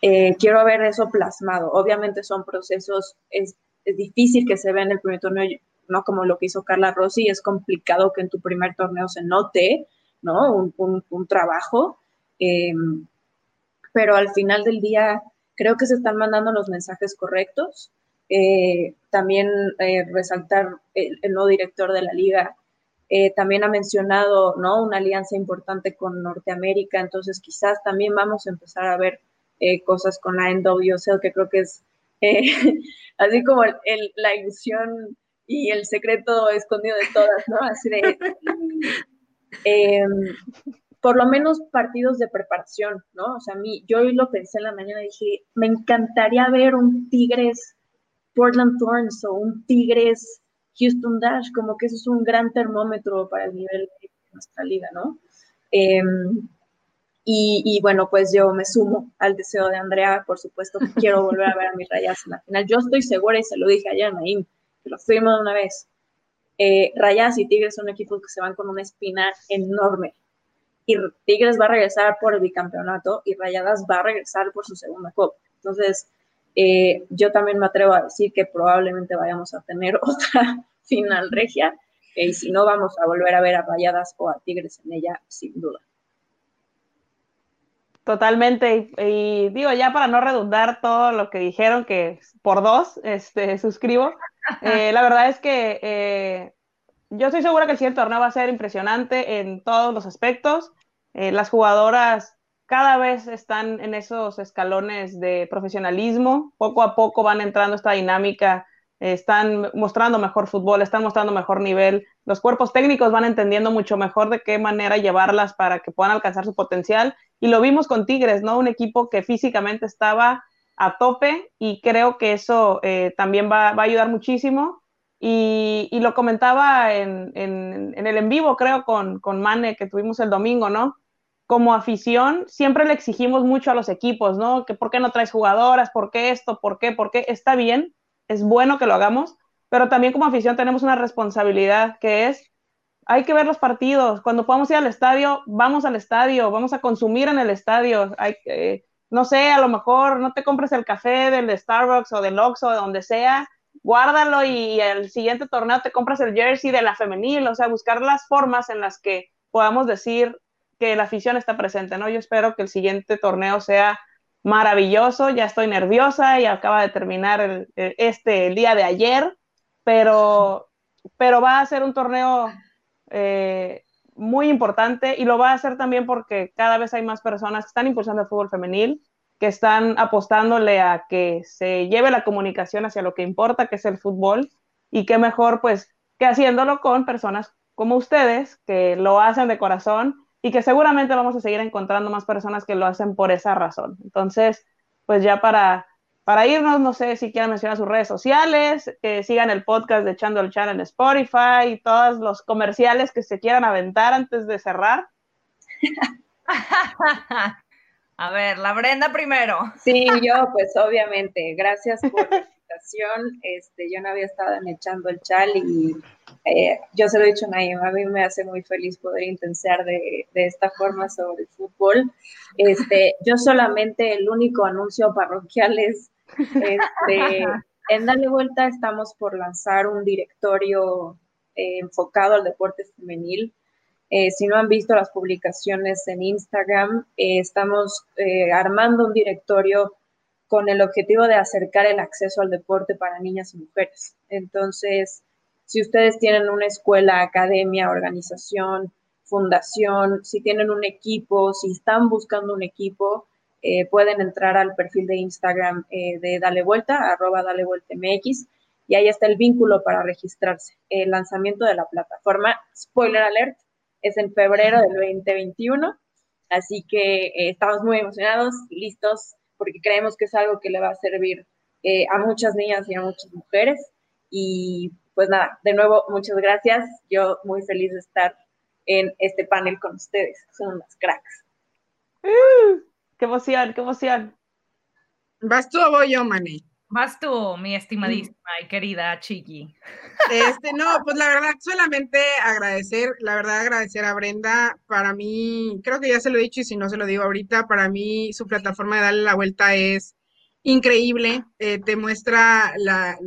quiero ver eso plasmado. Obviamente son procesos, es, difícil que se vea en el primer torneo, no como lo que hizo Carla Rossi, es complicado que en tu primer torneo se note, ¿no? Un, trabajo. Eh, pero al final del día creo que se están mandando los mensajes correctos. Eh, también eh, resaltar el, nuevo director de la liga. también ha mencionado ¿no? una alianza importante con Norteamérica, entonces quizás también vamos a empezar a ver cosas con la NWSL, que creo que es [laughs] así como la ilusión y el secreto escondido de todas, ¿no? Así de, [laughs] Em, por lo menos partidos de preparación, ¿no? O sea, a mí, yo hoy lo pensé en la mañana y dije, me encantaría ver un Tigres Portland Thorns o un Tigres Houston Dash, como que eso es un gran termómetro para el nivel de nuestra liga, ¿no? Em, y, bueno, pues yo me sumo al deseo de Andrea, por supuesto que [laughs] quiero volver a ver a mis rayas en la final. Yo estoy segura, y se lo dije ayer a Naim, que lo fuimos una vez, eh, Rayas y Tigres son equipos que se van con una espina enorme. Y Tigres va a regresar por el bicampeonato y Rayadas va a regresar por su segunda copa. Entonces, eh, yo también me atrevo a decir que probablemente vayamos a tener [laughs] otra final regia. y si no, vamos a volver a ver a Rayadas o a Tigres en ella, sin duda. Totalmente. Y, digo, ya para no redundar todo lo que dijeron, que por dos, este, suscribo. [laughs] Eh, la verdad es que eh, yo estoy segura que el siguiente torneo va a ser impresionante en todos los aspectos. Eh, las jugadoras cada vez están en esos escalones de profesionalismo. Poco a poco van entrando esta dinámica están mostrando mejor fútbol, están mostrando mejor nivel, los cuerpos técnicos van entendiendo mucho mejor de qué manera llevarlas para que puedan alcanzar su potencial. Y lo vimos con Tigres, ¿no? Un equipo que físicamente estaba a tope y creo que eso eh, también va, a ayudar muchísimo. Y, lo comentaba en, el en vivo, creo, con, con Mane, que tuvimos el domingo, ¿no? Como afición, siempre le exigimos mucho a los equipos, ¿no? Que por qué no traes jugadoras, por qué esto, por qué, por qué. Está bien, es bueno que lo hagamos, pero también como afición tenemos una responsabilidad que es, hay que ver los partidos, cuando podamos ir al estadio, vamos al estadio, vamos a consumir en el estadio, eh, no sé, a lo mejor no te compres el café del Starbucks o del Oxxo, de donde sea, guárdalo y el siguiente torneo te compras el jersey de la femenil, o sea, buscar las formas en las que podamos decir que la afición está presente, ¿no? Yo espero que el siguiente torneo sea maravilloso, ya estoy nerviosa y acaba de terminar el, este el día de ayer, pero, pero va a ser un torneo eh, muy importante y lo va a hacer también porque cada vez hay más personas que están impulsando el fútbol femenil, que están apostándole a que se lleve la comunicación hacia lo que importa, que es el fútbol, y qué mejor pues que haciéndolo con personas como ustedes, que lo hacen de corazón y que seguramente vamos a seguir encontrando más personas que lo hacen por esa razón. Entonces, pues ya para, para irnos, no sé si quieren mencionar sus redes sociales, que sigan el podcast de Echando el Channel en Spotify y todos los comerciales que se quieran aventar antes de cerrar. [laughs] A ver, la Brenda primero. Sí, yo, pues obviamente, gracias por invitación. Este, yo no había estado en echando el chal y eh, yo se lo he dicho a Naim, a mí me hace muy feliz poder intensiar de, de, esta forma sobre el fútbol. Este, yo solamente el único anuncio parroquial es, este, [laughs] en Dale Vuelta estamos por lanzar un directorio eh, enfocado al deporte femenil eh, si no han visto las publicaciones en Instagram, estamos armando un directorio con el objetivo de acercar el acceso al deporte para niñas y mujeres. Entonces, si ustedes tienen una escuela, academia, organización, fundación, si tienen un equipo, si están buscando un equipo, pueden entrar al perfil de Instagram de Dale Vuelta, arroba Dale Vuelta MX, y ahí está el vínculo para registrarse. El lanzamiento de la plataforma, spoiler alert, es en febrero del 2021, así que eh, estamos muy emocionados, listos, porque creemos que es algo que le va a servir eh, a muchas niñas y a muchas mujeres. Y pues nada, de nuevo, muchas gracias. Yo muy feliz de estar en este panel con ustedes. Son unas cracks. Uh, ¡Qué emoción, qué emoción! ¿Vas tú o voy yo, Mani? Vas tú, mi estimadísima y querida Chiqui. Este, no, pues la verdad, solamente agradecer, la verdad, agradecer a Brenda. Para mí, creo que ya se lo he dicho y si no se lo digo ahorita, para mí su plataforma de darle la vuelta es increíble. Eh, te muestra la,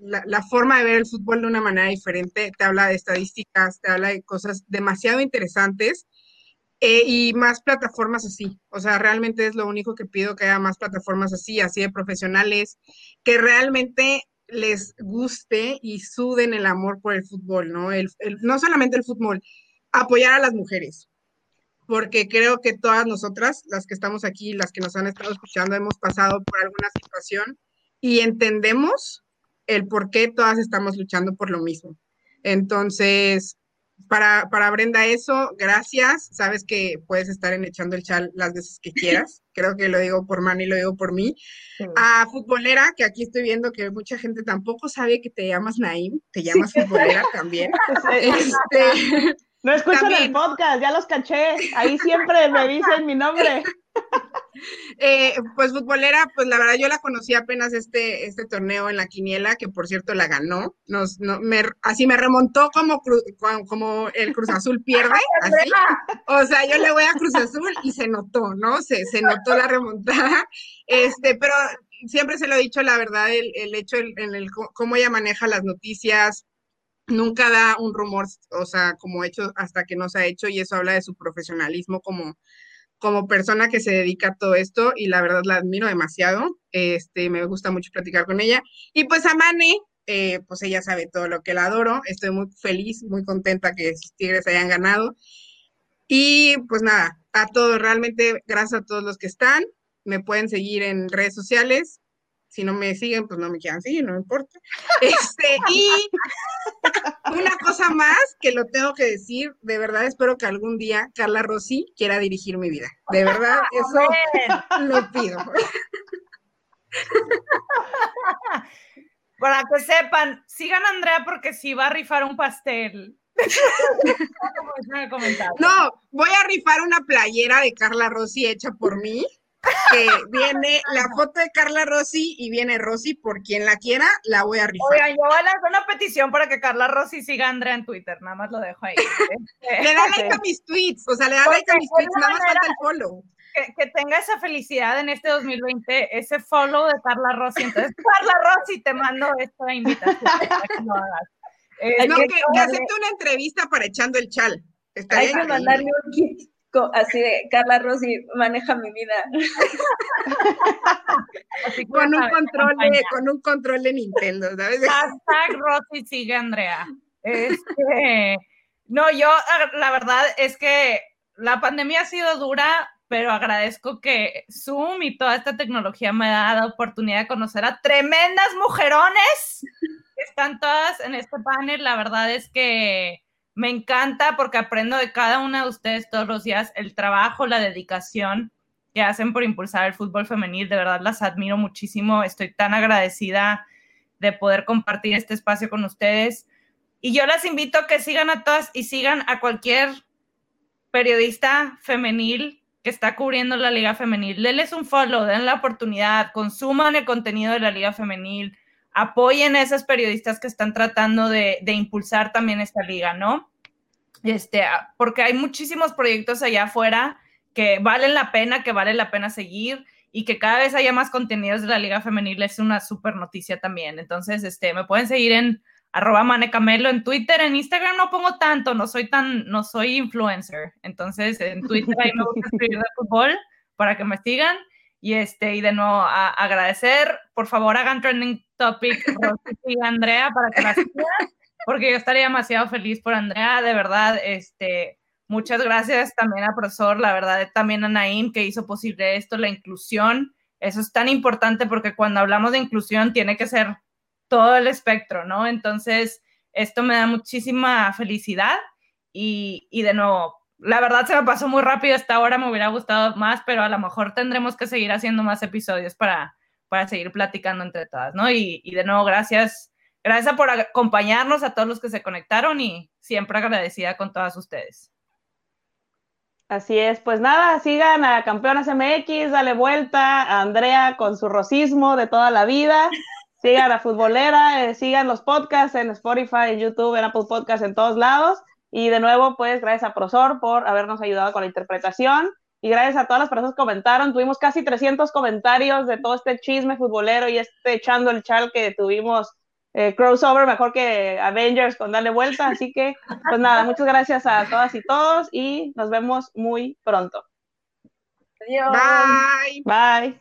la, forma de ver el fútbol de una manera diferente. Te habla de estadísticas, te habla de cosas demasiado interesantes. Eh, y más plataformas así. O sea, realmente es lo único que pido que haya más plataformas así, así de profesionales, que realmente les guste y suden el amor por el fútbol, ¿no? El, no solamente el fútbol, apoyar a las mujeres, porque creo que todas nosotras, las que estamos aquí, las que nos han estado escuchando, hemos pasado por alguna situación y entendemos el por qué todas estamos luchando por lo mismo. Entonces, para, para Brenda eso, gracias. Sabes que puedes estar en echando el chal las veces que [laughs] quieras. Creo que lo digo por Manny, lo digo por mí. A futbolera, que aquí estoy viendo que mucha gente tampoco sabe que te llamas Naim, te llamas futbolera [laughs] también. este, no escuchan el podcast, ya los caché. Ahí siempre me dicen mi nombre. [laughs] Eh, pues futbolera, pues la verdad yo la conocí apenas este, este torneo en la quiniela, que por cierto la ganó. Nos, no, me, así me remontó como, como el Cruz Azul pierde. Así. O sea, yo le voy a Cruz Azul y se notó, ¿no? Se, se notó la remontada. Este, pero siempre se lo he dicho, la verdad, el, el hecho en el, cómo ella maneja las noticias, nunca da un rumor, o sea, como hecho hasta que no se ha hecho, y eso habla de su profesionalismo como como persona que se dedica a todo esto y la verdad la admiro demasiado. Este, me gusta mucho platicar con ella. Y pues a Mane, eh, pues ella sabe todo lo que la adoro. Estoy muy feliz, muy contenta que sus Tigres hayan ganado. Y pues nada, a todos, realmente gracias a todos los que están. Me pueden seguir en redes sociales. Si no me siguen, pues no me quieran seguir, no me importa. [laughs] Este, y una cosa más que lo tengo que decir, de verdad espero que algún día Carla Rossi quiera dirigir mi vida. De verdad, [laughs] eso lo pido. [laughs] Para que sepan, sigan a Andrea porque si va a rifar un pastel. no, voy a rifar una playera de Carla Rossi hecha por mí que viene [laughs] la foto de Carla Rossi y viene Rossi por quien la quiera, la voy a rifar. Oigan, yo voy a hacer una petición para que Carla Rossi siga a Andrea en Twitter, nada más lo dejo ahí. [laughs] le da like a mis tweets, o sea, le da like a mis tweets, nada más falta el follow. Que, tenga esa felicidad en este 2020, ese follow de Carla Rossi. Entonces, [laughs] Carla Rossi, te mando esta invitación para que lo hagas. no, que, que acepte una entrevista para echando el chal. Hay que mandarle un kit así de Carla Rossi maneja mi vida. [laughs] con un control de, con un control de Nintendo, ¿sabes? Hashtag Rosy sigue Andrea. Este, no, yo la verdad es que la pandemia ha sido dura, pero agradezco que Zoom y toda esta tecnología me ha dado oportunidad de conocer a tremendas mujerones que están todas en este panel. La verdad es que me encanta porque aprendo de cada una de ustedes todos los días el trabajo, la dedicación que hacen por impulsar el fútbol femenil. De verdad las admiro muchísimo. Estoy tan agradecida de poder compartir este espacio con ustedes. Y yo las invito a que sigan a todas y sigan a cualquier periodista femenil que está cubriendo la liga femenil. Denles un follow, den la oportunidad, consuman el contenido de la liga femenil, apoyen a esas periodistas que están tratando de, de impulsar también esta liga, ¿no? Este, porque hay muchísimos proyectos allá afuera que valen la pena, que vale la pena seguir y que cada vez haya más contenidos de la Liga Femenil es una súper noticia también. Entonces, este, me pueden seguir en arroba manecamelo en Twitter, en Instagram no pongo tanto, no soy tan, no soy influencer. Entonces, en Twitter ahí me gusta escribir de fútbol para que me sigan. Y este, y de nuevo agradecer, por favor hagan trending topic y Andrea para que sigan, porque yo estaría demasiado feliz por Andrea, de verdad, este, Muchas gracias también al profesor, la verdad, también a Naim que hizo posible esto, la inclusión. Eso es tan importante porque cuando hablamos de inclusión tiene que ser todo el espectro, ¿no? Entonces, esto me da muchísima felicidad y, y de nuevo, la verdad se me pasó muy rápido esta hora, me hubiera gustado más, pero a lo mejor tendremos que seguir haciendo más episodios para, para seguir platicando entre todas, ¿no? Y, y de nuevo, gracias, gracias por acompañarnos a todos los que se conectaron y siempre agradecida con todas ustedes. Así es, pues nada, sigan a Campeonas MX, dale vuelta a Andrea con su rosismo de toda la vida, [laughs] sigan a Futbolera, eh, sigan los podcasts en Spotify, en YouTube, en Apple Podcasts, en todos lados. Y de nuevo, pues gracias a Prosor por habernos ayudado con la interpretación y gracias a todas las personas que comentaron. Tuvimos casi 300 comentarios de todo este chisme futbolero y este echando el chal que tuvimos eh, crossover mejor que Avengers con darle vuelta. Así que, pues nada, muchas gracias a todas y todos y nos vemos muy pronto. Adiós. Bye. Bye.